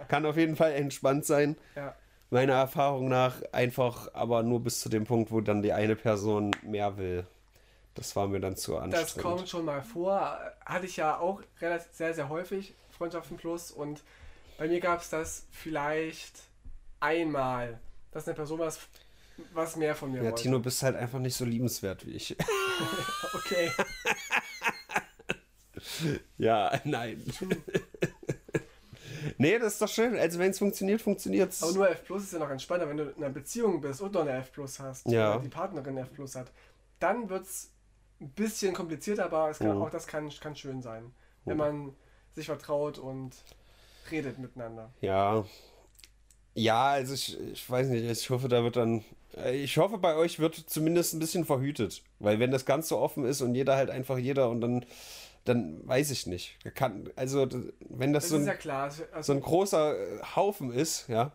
Kann auf jeden Fall entspannt sein. Ja. Meiner Erfahrung nach einfach, aber nur bis zu dem Punkt, wo dann die eine Person mehr will. Das war mir dann zu anstrengend. Das kommt schon mal vor. Hatte ich ja auch relativ sehr, sehr häufig, Freundschaften Plus. Und bei mir gab es das vielleicht einmal, dass eine Person was, was mehr von mir Ja, wollte. Tino, bist halt einfach nicht so liebenswert wie ich. Okay. ja, nein. nee, das ist doch schön. Also wenn es funktioniert, funktioniert es. Aber nur F Plus ist ja noch entspannter, wenn du in einer Beziehung bist und noch eine F Plus hast. Ja. Oder die Partnerin F Plus hat. Dann wird es ein bisschen komplizierter, aber es kann, Mhm. auch das kann, kann schön sein. Wenn man sich vertraut und redet miteinander. Ja. Ja, also ich, ich weiß nicht, ich hoffe, da wird dann. äh, Ich hoffe, bei euch wird zumindest ein bisschen verhütet. Weil wenn das ganz so offen ist und jeder halt einfach jeder und dann, dann weiß ich nicht. Kann, also, wenn das, Das so ein, ja klar. Also, so ein großer äh, Haufen ist, ja,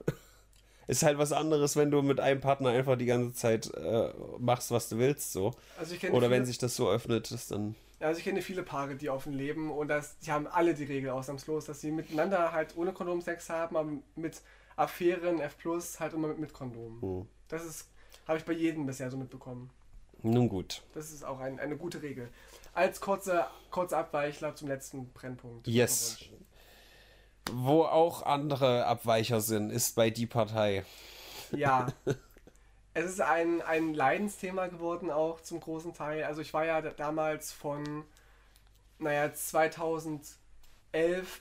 ist halt was anderes, wenn du mit einem Partner einfach die ganze Zeit äh, machst, was du willst, so. also Oder viele, wenn sich das so öffnet, ist dann. also ich kenne viele Paare, die offen leben und das, die haben alle die Regel ausnahmslos, dass sie miteinander halt ohne Kondom Sex haben, aber mit Affären F Plus halt immer mit, mit Kondom. Hm. Das ist, habe ich bei jedem bisher so mitbekommen. Nun gut. Das ist auch ein, eine gute Regel. Als kurzer kurze Abweichler zum letzten Brennpunkt. Yes. Wo auch andere Abweicher sind, ist bei die Partei. Ja. es ist ein, ein Leidensthema geworden, auch zum großen Teil. Also ich war ja da- damals von, naja, 2011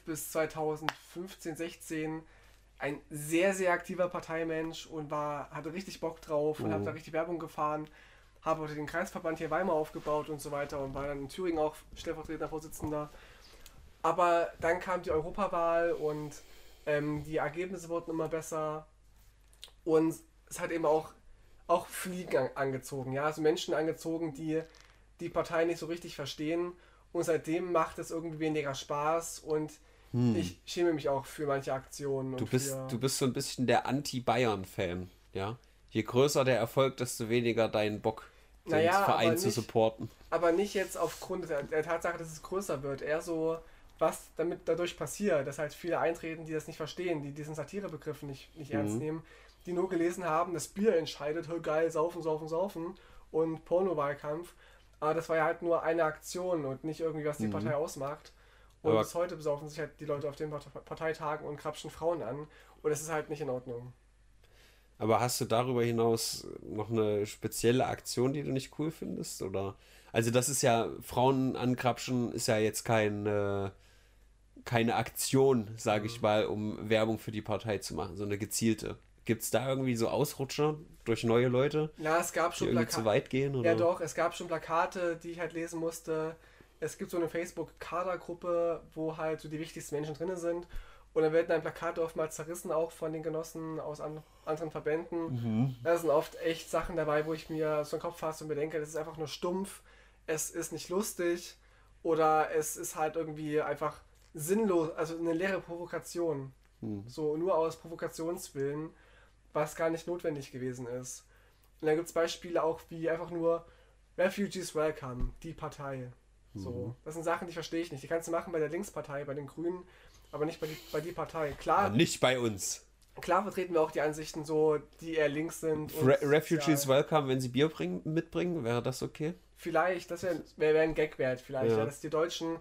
bis 2015, 16 ein sehr, sehr aktiver Parteimensch und war, hatte richtig Bock drauf und Mhm. habe da richtig Werbung gefahren. Habe auch den Kreisverband hier Weimar aufgebaut und so weiter und war dann in Thüringen auch stellvertretender Vorsitzender. Aber dann kam die Europawahl und ähm, die Ergebnisse wurden immer besser. Und es hat eben auch, auch Fliegen an, angezogen, ja, also Menschen angezogen, die die Partei nicht so richtig verstehen. Und seitdem macht es irgendwie weniger Spaß und ich schäme mich auch für manche Aktionen. Hm. Du und bist, für, du bist so ein bisschen der Anti-Bayern-Fan, ja? Je größer der Erfolg, desto weniger dein Bock, den Naja, Verein aber zu nicht- supporten. aber nicht jetzt aufgrund der, der Tatsache, dass es größer wird. Eher so, was damit dadurch passiert, dass halt viele eintreten, die das nicht verstehen, die diesen Satirebegriff nicht, nicht ernst nehmen, die nur gelesen haben, das Bier entscheidet, hör geil, saufen, saufen, saufen und Porno-Wahlkampf. Aber das war ja halt nur eine Aktion und nicht irgendwie, was die Partei ausmacht. Und Aber- bis heute besaufen sich halt die Leute auf den Part- Parteitagen und krapschen Frauen an. Und das ist halt nicht in Ordnung. Aber hast du darüber hinaus noch eine spezielle Aktion, die du nicht cool findest? Oder? Also, das ist ja, Frauen ankrapschen ist ja jetzt kein, keine Aktion, sage ich mal, um Werbung für die Partei zu machen, so eine gezielte. Gibt es da irgendwie so Ausrutscher durch neue Leute, Ja, es gab schon irgendwie Plaka- zu weit gehen? Oder? Ja, doch, es gab schon Plakate, die ich halt lesen musste. Es gibt so eine Facebook-Kadergruppe, wo halt so die wichtigsten Menschen drin sind. Und dann werden dann Plakate oftmals zerrissen, auch von den Genossen aus an, anderen Verbänden. Da sind oft echt Sachen dabei, wo ich mir so den Kopf fasse und mir denke, das ist einfach nur stumpf, es ist nicht lustig oder es ist halt irgendwie einfach sinnlos, also eine leere Provokation. So nur aus Provokationswillen, was gar nicht notwendig gewesen ist. Und dann gibt es Beispiele auch wie einfach nur Refugees Welcome, die Partei. So, das sind Sachen, die verstehe ich nicht. Die kannst du machen bei der Linkspartei, bei den Grünen, aber nicht bei die, bei die Partei. Klar, Nicht bei uns. Klar vertreten wir auch die Ansichten so, die eher links sind. Re Refugees welcome, wenn sie Bier bringen, mitbringen, wäre das okay? Vielleicht, das wäre wär, wär ein Gag wert, vielleicht, ja. ja dass die Deutschen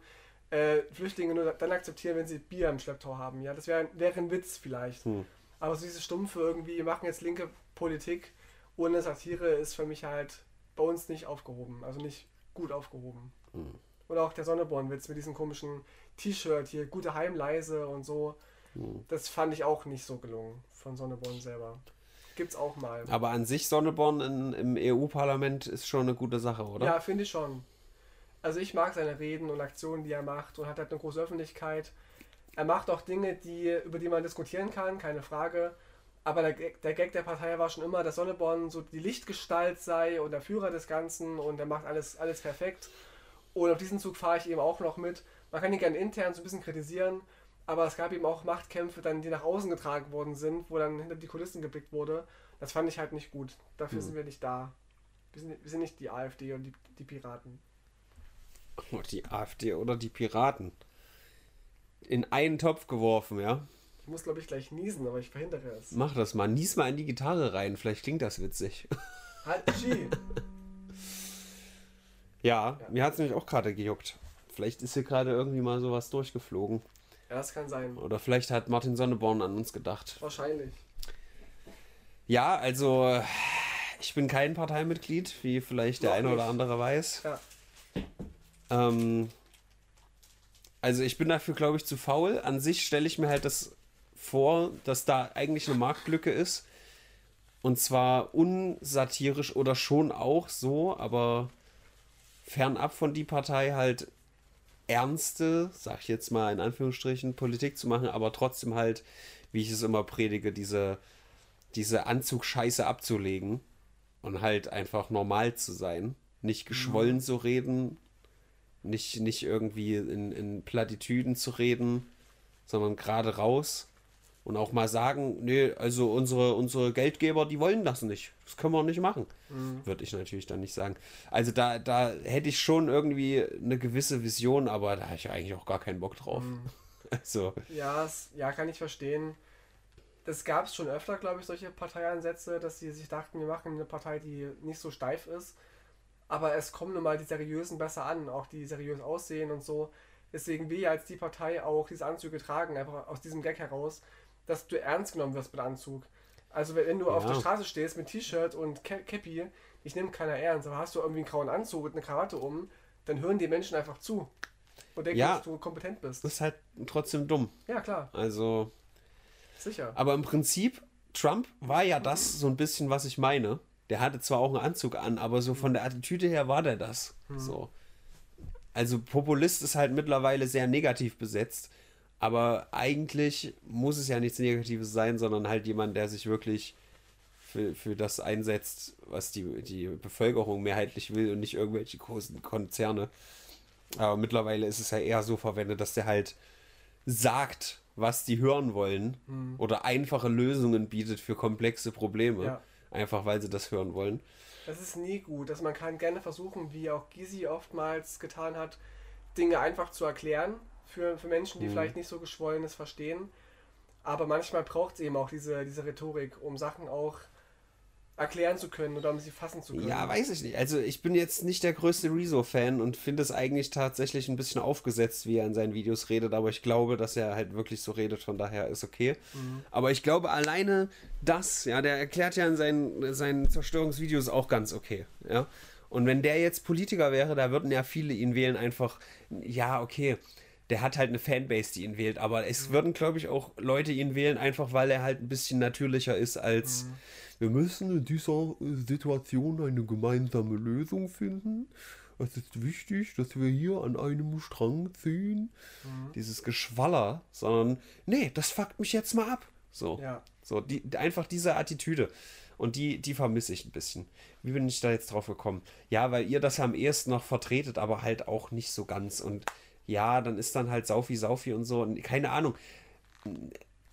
äh, Flüchtlinge nur dann akzeptieren, wenn sie Bier im Schlepptau haben. Ja, das wäre wär ein Witz vielleicht. Hm. Aber so diese Stumpfe irgendwie, wir machen jetzt linke Politik ohne Satire ist für mich halt bei uns nicht aufgehoben. Also nicht gut aufgehoben. Hm. Oder auch der Sonneborn-Witz mit diesem komischen T-Shirt hier, gute Heimleise und so. Hm. Das fand ich auch nicht so gelungen von Sonneborn selber. Gibt's auch mal. Aber an sich Sonneborn in, im EU-Parlament ist schon eine gute Sache, oder? Ja, finde ich schon. Also ich mag seine Reden und Aktionen, die er macht und hat halt eine große Öffentlichkeit. Er macht auch Dinge, die, über die man diskutieren kann, keine Frage. Aber der, der Gag der Partei war schon immer, dass Sonneborn so die Lichtgestalt sei und der Führer des Ganzen und er macht alles, alles perfekt. Und auf diesen Zug fahre ich eben auch noch mit. Man kann ihn gerne intern so ein bisschen kritisieren, aber es gab eben auch Machtkämpfe, dann, die nach außen getragen worden sind, wo dann hinter die Kulissen geblickt wurde. Das fand ich halt nicht gut. Dafür hm. sind wir nicht da. Wir sind, wir sind nicht die AfD und die, die Piraten. Oh, die AfD oder die Piraten. In einen Topf geworfen, ja? Ich muss, glaube ich, gleich niesen, aber ich verhindere es. Mach das mal. Nies mal in die Gitarre rein. Vielleicht klingt das witzig. Halt, Ski. ja, ja, mir hat es nämlich auch gerade gejuckt. Vielleicht ist hier gerade irgendwie mal sowas durchgeflogen. Ja, das kann sein. Oder vielleicht hat Martin Sonneborn an uns gedacht. Wahrscheinlich. Ja, also ich bin kein Parteimitglied, wie vielleicht der Noch eine nicht. oder andere weiß. Ja. Ähm, also ich bin dafür, glaube ich, zu faul. An sich stelle ich mir halt das vor, dass da eigentlich eine Marktlücke ist. Und zwar unsatirisch oder schon auch so, aber fernab von die Partei halt ernste, sag ich jetzt mal in Anführungsstrichen, Politik zu machen, aber trotzdem halt, wie ich es immer predige, diese, diese Anzugscheiße abzulegen und halt einfach normal zu sein. Nicht geschwollen mhm. zu reden, nicht, nicht irgendwie in, in Plattitüden zu reden, sondern gerade raus und auch mal sagen, nee, also unsere, unsere Geldgeber, die wollen das nicht. Das können wir nicht machen. Mhm. Würde ich natürlich dann nicht sagen. Also da, da hätte ich schon irgendwie eine gewisse Vision, aber da habe ich eigentlich auch gar keinen Bock drauf. Mhm. also. Ja, ja, kann ich verstehen. Das gab es schon öfter, glaube ich, solche Parteiansätze, dass sie sich dachten, wir machen eine Partei, die nicht so steif ist. Aber es kommen nun mal die Seriösen besser an, auch die seriös aussehen und so. Deswegen wir als die Partei auch diese Anzüge tragen, einfach aus diesem Gag heraus, dass du ernst genommen wirst mit Anzug. Also wenn du ja. auf der Straße stehst mit T-Shirt und Cappy, ich nehme keiner ernst, aber hast du irgendwie einen grauen Anzug und eine Krawatte um, dann hören die Menschen einfach zu und denken, ja, dass du kompetent bist. Das ist halt trotzdem dumm. Ja, klar. Also. Sicher. Aber im Prinzip, Trump war ja das so ein bisschen, was ich meine. Der hatte zwar auch einen Anzug an, aber so von der Attitüde her war der das. Hm. So. Also Populist ist halt mittlerweile sehr negativ besetzt. Aber eigentlich muss es ja nichts Negatives sein, sondern halt jemand, der sich wirklich für, für das einsetzt, was die, die Bevölkerung mehrheitlich will und nicht irgendwelche großen Konzerne. Aber mittlerweile ist es ja eher so verwendet, dass der halt sagt, was die hören wollen mhm. oder einfache Lösungen bietet für komplexe Probleme. Ja. Einfach weil sie das hören wollen. Das ist nie gut. Dass man kann gerne versuchen, wie auch Gysi oftmals getan hat, Dinge einfach zu erklären für, für Menschen, die mhm. vielleicht nicht so geschwollenes verstehen. Aber manchmal braucht es eben auch diese, diese Rhetorik, um Sachen auch erklären zu können oder um sie fassen zu können. Ja, weiß ich nicht. Also ich bin jetzt nicht der größte Rezo-Fan und finde es eigentlich tatsächlich ein bisschen aufgesetzt, wie er in seinen Videos redet, aber ich glaube, dass er halt wirklich so redet, von daher ist okay. Mhm. Aber ich glaube, alleine das, ja, der erklärt ja in seinen, seinen Zerstörungsvideos auch ganz okay, ja. Und wenn der jetzt Politiker wäre, da würden ja viele ihn wählen, einfach, ja, okay, der hat halt eine Fanbase, die ihn wählt. Aber es mhm. würden, glaube ich, auch Leute ihn wählen, einfach weil er halt ein bisschen natürlicher ist als mhm. Wir müssen in dieser Situation eine gemeinsame Lösung finden. Es ist wichtig, dass wir hier an einem Strang ziehen. Mhm. Dieses Geschwaller, sondern nee, das fuckt mich jetzt mal ab. So. Ja. So, die, einfach diese Attitüde. Und die, die vermisse ich ein bisschen. Wie bin ich da jetzt drauf gekommen? Ja, weil ihr das am ehesten noch vertretet, aber halt auch nicht so ganz. Und ja, dann ist dann halt Saufi Saufi und so. Und keine Ahnung.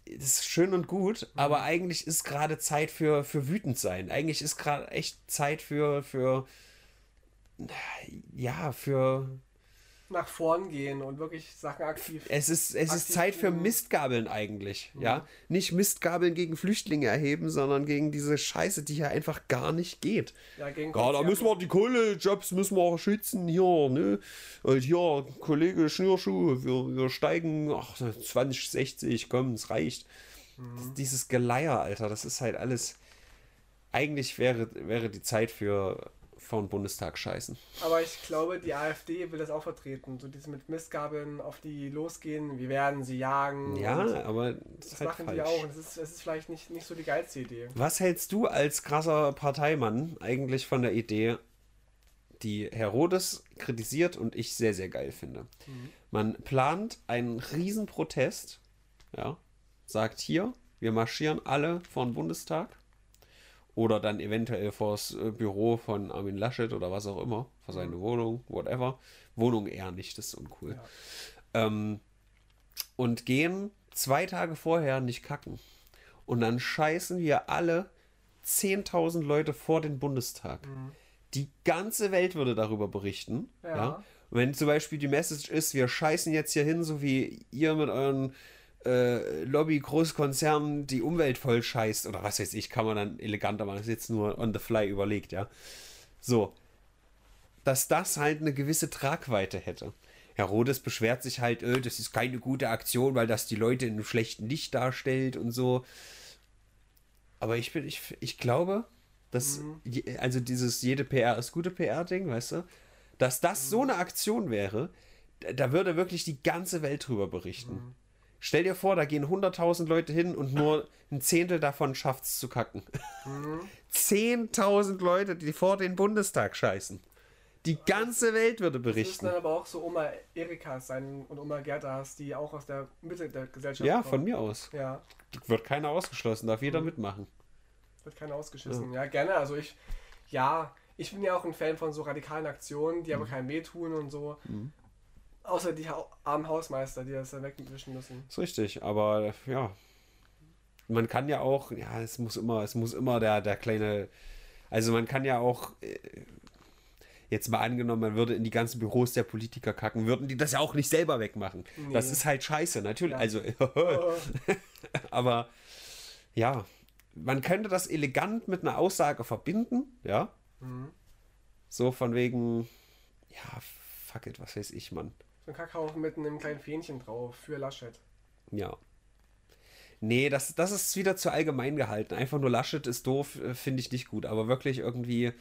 Das ist schön und gut, mhm. aber eigentlich ist gerade Zeit für, für wütend sein. Eigentlich ist gerade echt Zeit für, für, ja, für, nach vorn gehen und wirklich Sachen aktiv. Es ist, es ist Zeit für. Mistgabeln eigentlich, ja. Nicht Mistgabeln gegen Flüchtlinge erheben, sondern gegen diese Scheiße, die hier einfach gar nicht geht. Ja, gegen Ja, da müssen wir die Kohlejobs müssen wir auch schützen hier, ne? Und hier, Kollege Schnürschuh, wir, wir steigen, ach, 2060, komm, es reicht. Das, dieses Geleier, Alter, das ist halt alles. Eigentlich wäre, wäre die Zeit für vor den Bundestag scheißen. Aber ich glaube, die AfD will das auch vertreten. So diese mit Mistgabeln auf die losgehen, wir werden sie jagen. Ja, aber das das halt machen die falsch. auch. Und das ist, das ist vielleicht nicht, nicht so die geilste Idee. Was hältst du als krasser Parteimann eigentlich von der Idee, die Herodes kritisiert und ich sehr, sehr geil finde? Man plant einen riesen Protest, ja, sagt hier, wir marschieren alle vor den Bundestag oder dann eventuell vors äh, Büro von Armin Laschet oder was auch immer, vor seine Wohnung, whatever. Wohnung eher nicht, das ist uncool. Ähm, und gehen zwei Tage vorher nicht kacken. Und dann scheißen wir alle 10.000 Leute vor den Bundestag. Die ganze Welt würde darüber berichten. Ja. Ja. Wenn zum Beispiel die Message ist, wir scheißen jetzt hier hin, so wie ihr mit euren äh, Lobby-Großkonzernen die Umwelt voll scheißt, oder was weiß ich, kann man dann eleganter machen. Das ist jetzt nur on the fly überlegt, ja. So. Dass das halt eine gewisse Tragweite hätte. Herodes beschwert sich halt, äh, das ist keine gute Aktion, weil das die Leute in einem schlechten Licht darstellt und so. Aber ich bin, ich, ich glaube, dass, je- also dieses jede PR ist gute PR-Ding, weißt du, dass das so eine Aktion wäre, da, da würde wirklich die ganze Welt drüber berichten. Stell dir vor, da gehen 100.000 Leute hin und nur ein Zehntel davon schafft es zu kacken. 10.000 Leute, die vor den Bundestag scheißen. Die ganze Welt würde Das müssen berichten. dann aber auch so Oma Erikas sein und Oma Gerdas, die auch aus der Mitte der Gesellschaft Ja, kommen. von mir aus. Ja, Wird keiner ausgeschlossen, darf jeder mitmachen. wird keiner ausgeschissen. Ja. gerne. Also ich, ja, ich bin ja auch ein Fan von so radikalen Aktionen, die aber keinem wehtun und so. Außer die ha armen Hausmeister, die das dann wegwischen müssen. Ist richtig, aber ja. Man kann ja auch, ja, es muss immer, es muss immer der, der kleine, also man kann ja auch, äh, jetzt mal angenommen, man würde in die ganzen Büros der Politiker kacken, würden die das ja auch nicht selber wegmachen. Nee. Das ist halt scheiße, natürlich. Ja. Also, aber ja, man könnte das elegant mit einer Aussage verbinden, ja. So von wegen, ja, fuck it, was weiß ich, Mann. So ein Kackhaufen mit einem kleinen Fähnchen drauf für Laschet. Ja. Nee, das, das ist wieder zu allgemein gehalten. Einfach nur Laschet ist doof, äh, finde ich nicht gut. Aber wirklich irgendwie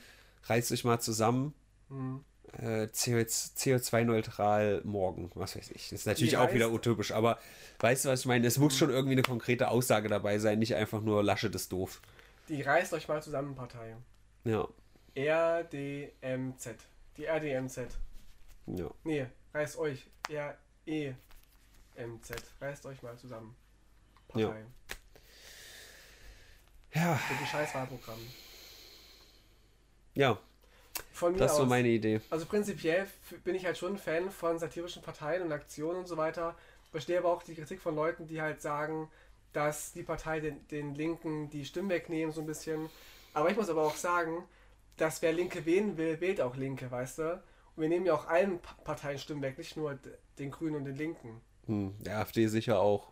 reißt euch mal zusammen. Hm. Äh, CO2-neutral morgen, was weiß ich. Das ist natürlich auch wieder utopisch, aber weißt du, was ich meine? Es muss schon irgendwie eine konkrete Aussage dabei sein, nicht einfach nur Laschet ist doof. Die reißt euch mal zusammen, Partei. Ja, RDMZ. Die RDMZ. Ja. Nee, reißt euch. REMZ. Reißt euch mal zusammen. Partei. Ja, Für die Scheißwahlprogramm. ja, Von mir das ist so aus. meine Idee. Also prinzipiell bin ich halt schon ein Fan von satirischen Parteien und Aktionen und so weiter. Verstehe aber auch die Kritik von Leuten, die halt sagen, dass die Partei den, den Linken die Stimmen wegnehmen, so ein bisschen. Aber ich muss aber auch sagen, dass wer Linke wählen will, wählt auch Linke, weißt du? Wir nehmen ja auch allen Pa- Parteien Stimmen weg, nicht nur den Grünen und den Linken. Hm, der AfD sicher auch.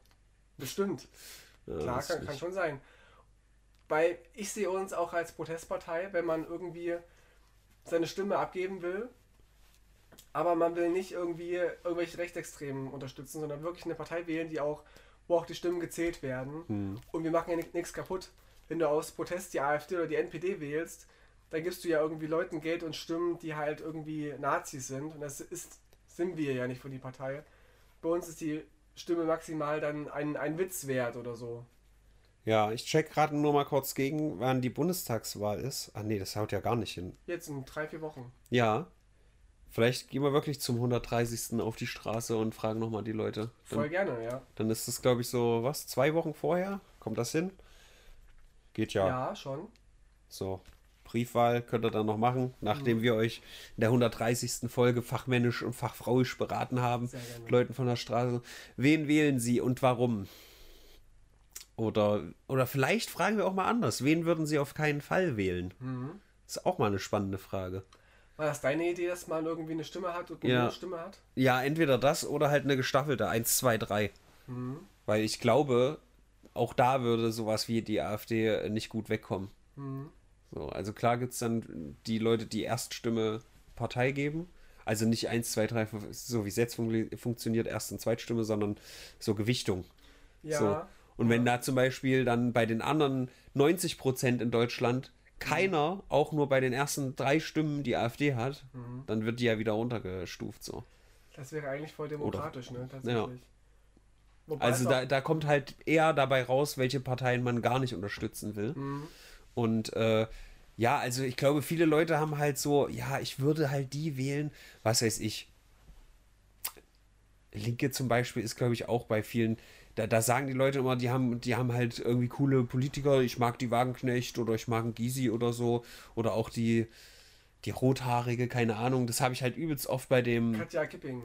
Bestimmt. Ja, Klar, kann, kann schon sein. Weil ich sehe uns auch als Protestpartei, wenn man irgendwie seine Stimme abgeben will, aber man will nicht irgendwie irgendwelche Rechtsextremen unterstützen, sondern wirklich eine Partei wählen, die auch, wo auch die Stimmen gezählt werden. Hm. Und wir machen ja nichts kaputt. Wenn du aus Protest die AfD oder die NPD wählst, dann gibst du ja irgendwie Leuten Geld und Stimmen, die halt irgendwie Nazis sind. Und das ist, sind wir ja nicht für die Partei. Bei uns ist die Stimme maximal dann ein, ein Witz wert oder so. Ja, ich check gerade nur mal kurz gegen, wann die Bundestagswahl ist. Ah nee, das haut ja gar nicht hin. Jetzt in drei, vier Wochen. Ja. Vielleicht gehen wir wirklich zum 130. auf die Straße und fragen nochmal die Leute. Voll Dann, gerne, ja. dann ist das, glaube ich, so, was, zwei Wochen vorher? Kommt das hin? Geht ja. Ja, schon. So. Briefwahl könnt ihr dann noch machen, nachdem wir euch in der 130. Folge fachmännisch und fachfrauisch beraten haben. Leuten von der Straße. Wen wählen sie und warum? Oder, oder vielleicht fragen wir auch mal anders. Wen würden sie auf keinen Fall wählen? Mhm. ist auch mal eine spannende Frage. War das deine Idee, dass man irgendwie eine Stimme hat und eine Ja. Stimme hat? Ja, entweder das oder halt eine gestaffelte 1, 2, 3. Weil ich glaube, auch da würde sowas wie die AfD nicht gut wegkommen. So, also klar gibt es dann die Leute, die Erststimme Partei geben. Also nicht 1, 2, 3, so wie es jetzt fun funktioniert, Erst- und Zweitstimme, sondern so Gewichtung. Ja. So. Und wenn da zum Beispiel dann bei den anderen 90 Prozent in Deutschland keiner auch nur bei den ersten drei Stimmen die AfD hat, dann wird die ja wieder runtergestuft so. Das wäre eigentlich voll demokratisch, ne? Tatsächlich. Ja. Wobei Also da, da kommt halt eher dabei raus, welche Parteien man gar nicht unterstützen will. Und äh, ja, also ich glaube, viele Leute haben halt so, ja, ich würde halt die wählen, was weiß ich. Linke zum Beispiel ist, glaube ich, auch bei vielen, da, da sagen die Leute immer, die haben, die haben halt irgendwie coole Politiker, ich mag die Wagenknecht oder ich mag einen Gysi oder so. Oder auch die, die Rothaarige, keine Ahnung. Das habe ich halt übelst oft bei dem. Katja Kipping.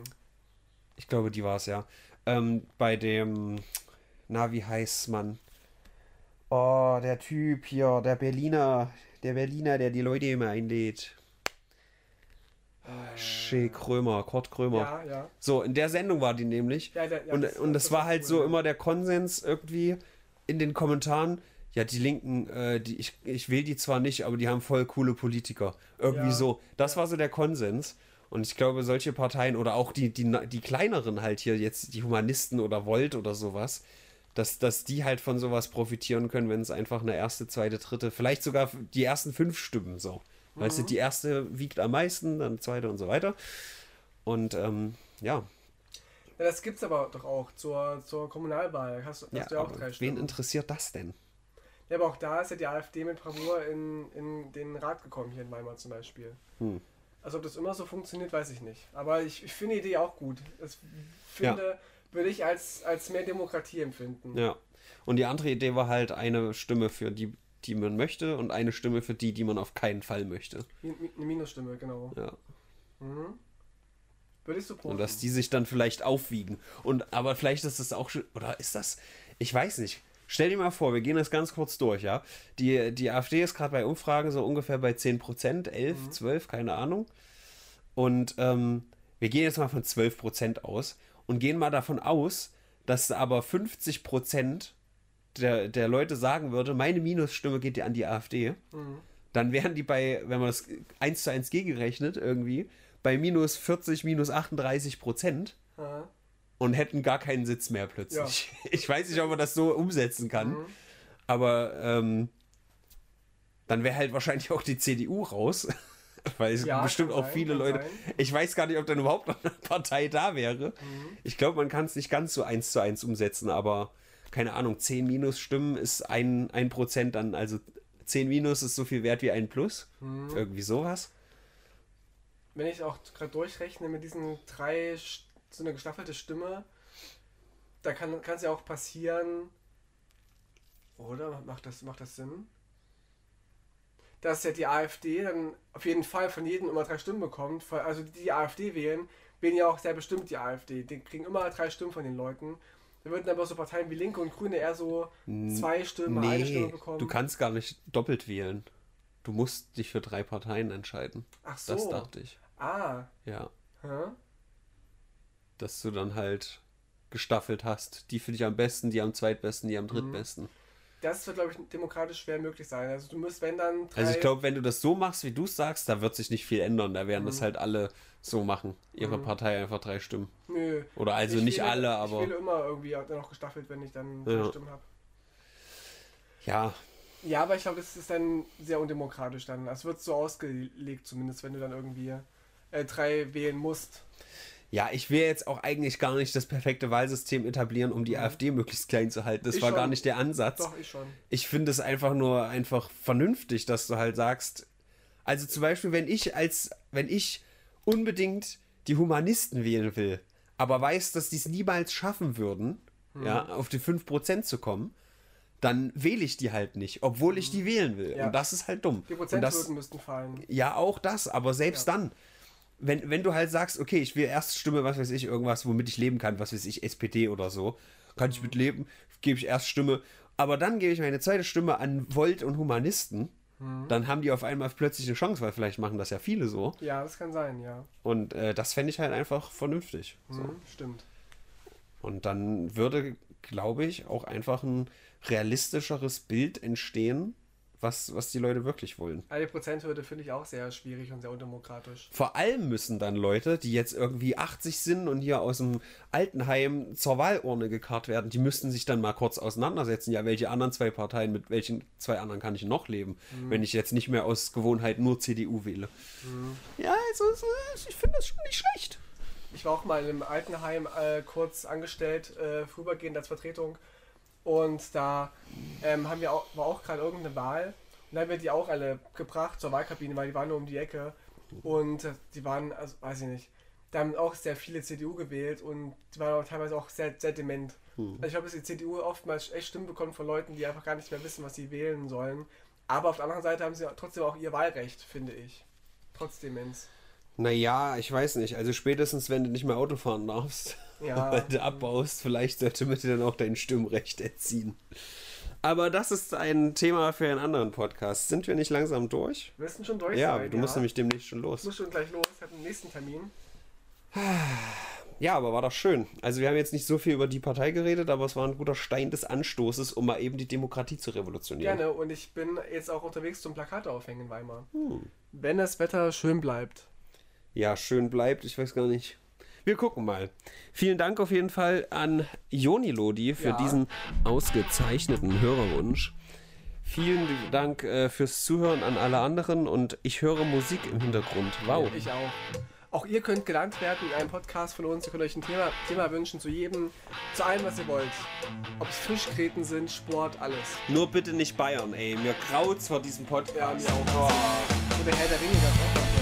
Ich glaube, die war es ja. Ähm, bei dem, na, wie heißt man? Oh, der Typ hier, der Berliner, der Berliner, der die Leute immer einlädt. Shea Krömer, Kurt Krömer. Ja, ja. So, in der Sendung war die nämlich. Ja, der- ja, und das- und das, das war war halt cool, so ja. immer der Konsens irgendwie in den Kommentaren. Ja, die Linken, äh, die, ich, ich will die zwar nicht, aber die haben voll coole Politiker. Irgendwie Ja. so. Das war so der Konsens. Und ich glaube, solche Parteien oder auch die, die, die kleineren halt hier, jetzt die Humanisten oder Volt oder sowas, dass, dass die halt von sowas profitieren können, wenn es einfach eine erste, zweite, dritte, vielleicht sogar die ersten fünf Stimmen so. Weißt Mhm. du, die erste wiegt am meisten, dann zweite und so weiter. Und ähm, ja, ja. Das gibt's aber doch auch zur, zur Kommunalwahl. Hast, hast ja du ja auch drei wen Stimmen. interessiert das denn? Ja, aber auch da ist ja die AfD mit Bravour in, in den Rat gekommen, hier in Weimar zum Beispiel. Hm. Also ob das immer so funktioniert, weiß ich nicht. Aber ich, ich finde die Idee auch gut. Das finde, würde ich als, als mehr Demokratie empfinden. Ja. Und die andere Idee war halt eine Stimme für die, die man möchte und eine Stimme für die, die man auf keinen Fall möchte. Eine Minusstimme, genau. Ja. Mhm. Würde ich so Und dass die sich dann vielleicht aufwiegen. Und aber vielleicht ist das auch schon. Oder ist das. Ich weiß nicht. Stell dir mal vor, wir gehen das ganz kurz durch, ja. Die, die AfD ist gerade bei Umfragen so ungefähr bei 10%, 11, 12, keine Ahnung. Und ähm, wir gehen jetzt mal von 12% aus und gehen mal davon aus, dass aber 50% der, der Leute sagen würde, meine Minusstimme geht dir an die AfD. Dann wären die bei, wenn man das 1 zu 1 gegenrechnet, irgendwie, bei minus 40, minus 38 Prozent Ja. und hätten gar keinen Sitz mehr plötzlich. Ich weiß nicht, ob man das so umsetzen kann, aber ähm, dann wäre halt wahrscheinlich auch die CDU raus, weil es Ja, bestimmt auch sein, viele Leute. sein. Ich weiß gar nicht, ob dann überhaupt noch eine Partei da wäre. Mhm. Ich glaube, man kann es nicht ganz so eins zu eins umsetzen, aber keine Ahnung, 10 Minus Stimmen ist ein, ein Prozent dann, also 10 Minus ist so viel wert wie ein Plus. Mhm. Irgendwie sowas. Wenn ich auch gerade durchrechne mit diesen drei, so eine gestaffelte Stimme, da kann es ja auch passieren, oder? Macht das, macht das Sinn? Dass ja die AfD dann auf jeden Fall von jedem immer drei Stimmen bekommt. Also die, die AfD wählen, wählen ja auch sehr bestimmt die AfD. Die kriegen immer drei Stimmen von den Leuten. Da würden aber so Parteien wie Linke und Grüne eher so zwei Stimmen, eine Stimme Nee, bekommen. du kannst gar nicht doppelt wählen. Du musst dich für drei Parteien entscheiden. Ach so. Das dachte ich. Ah. Ja. Hä? Dass du dann halt gestaffelt hast. Die finde ich am besten, die am zweitbesten, die am drittbesten. Das wird, glaube ich, demokratisch schwer möglich sein. Also du musst, wenn dann. Drei, Also ich glaube, wenn du das so machst, wie du es sagst, da wird sich nicht viel ändern. Da werden das Mhm. halt alle so machen. Ihre Partei einfach drei Stimmen. Nö. Oder also Ich nicht wähle- alle, aber Ich wähle immer irgendwie auch noch gestaffelt, wenn ich dann Ja. drei Stimmen habe. ja, Ja, aber ich glaube, das ist dann sehr undemokratisch dann. Es wird so ausgelegt, zumindest, wenn du dann irgendwie äh, drei wählen musst. Ja, ich will jetzt auch eigentlich gar nicht das perfekte Wahlsystem etablieren, um die AfD möglichst klein zu halten. Das Ich war schon. gar nicht der Ansatz. Doch, ich schon. Ich finde es einfach nur einfach vernünftig, dass du halt sagst, also zum Beispiel, wenn ich als, wenn ich unbedingt die Humanisten wählen will, aber weiß, dass die es niemals schaffen würden, ja, auf die 5% zu kommen, dann wähle ich die halt nicht, obwohl ich die wählen will. Ja. Und das ist halt dumm. Die das, müssten fallen. ja, auch das, aber selbst dann, wenn, wenn du halt sagst, okay, ich will erst Stimme, was weiß ich, irgendwas, womit ich leben kann, was weiß ich, SPD oder so, kann ich mit leben, gebe ich erst Stimme, aber dann gebe ich meine zweite Stimme an Volt und Humanisten, dann haben die auf einmal plötzlich eine Chance, weil vielleicht machen das ja viele so. Ja, das kann sein, ja. Und äh, das fände ich halt einfach vernünftig. So. Mhm, stimmt. Und dann würde, glaube ich, auch einfach ein realistischeres Bild entstehen, was, was die Leute wirklich wollen. Eine Prozenthürde finde ich auch sehr schwierig und sehr undemokratisch. Vor allem müssen dann Leute, die jetzt irgendwie 80 sind und hier aus dem Altenheim zur Wahlurne gekarrt werden, die müssten sich dann mal kurz auseinandersetzen. Ja, welche anderen zwei Parteien, mit welchen zwei anderen kann ich noch leben, mhm. wenn ich jetzt nicht mehr aus Gewohnheit nur CDU wähle. Mhm. Ja, also, ich finde das schon nicht schlecht. Ich war auch mal im Altenheim äh, kurz angestellt, äh, vorübergehend als Vertretung und da ähm, haben wir auch, war auch gerade irgendeine Wahl. Und dann haben wir die auch alle gebracht zur Wahlkabine, weil die waren nur um die Ecke. Und äh, die waren, also weiß ich nicht, da haben auch sehr viele CDU gewählt und die waren auch teilweise auch sehr, sehr dement. Hm. Also ich glaube, dass die CDU oftmals echt Stimmen bekommt von Leuten, die einfach gar nicht mehr wissen, was sie wählen sollen. Aber auf der anderen Seite haben sie trotzdem auch ihr Wahlrecht, finde ich. Trotz Demenz. Naja, ich weiß nicht. Also spätestens, wenn du nicht mehr Auto fahren darfst, ja. weil du abbaust, vielleicht sollte man dir dann auch dein Stimmrecht erziehen. Aber das ist ein Thema für einen anderen Podcast. Sind wir nicht langsam durch? Wir müssen schon durch ja, sein. Du musst nämlich demnächst schon los. Ich muss schon gleich los. Ich habe den nächsten Termin. Ja, aber war doch schön. Also wir haben jetzt nicht so viel über die Partei geredet, aber es war ein guter Stein des Anstoßes, um mal eben die Demokratie zu revolutionieren. Gerne, und ich bin jetzt auch unterwegs zum Plakate aufhängen in Weimar. Hm. Wenn das Wetter schön bleibt ja, schön bleibt. Ich weiß gar nicht. Wir gucken mal. Vielen Dank auf jeden Fall an Joni Lodi für ja. diesen ausgezeichneten Hörerwunsch. Vielen Dank äh, fürs Zuhören an alle anderen und ich höre Musik im Hintergrund. Wow. Ich auch. Auch ihr könnt genannt werden in einem Podcast von uns. Ihr könnt euch ein Thema, Thema wünschen zu jedem, zu allem, was ihr wollt. Ob es Fischgräten sind, Sport, alles. Nur bitte nicht Bayern, ey. Mir graut's vor diesem Podcast. Ja, mir auch. Oh. Oder Herr der Ringe, das auch.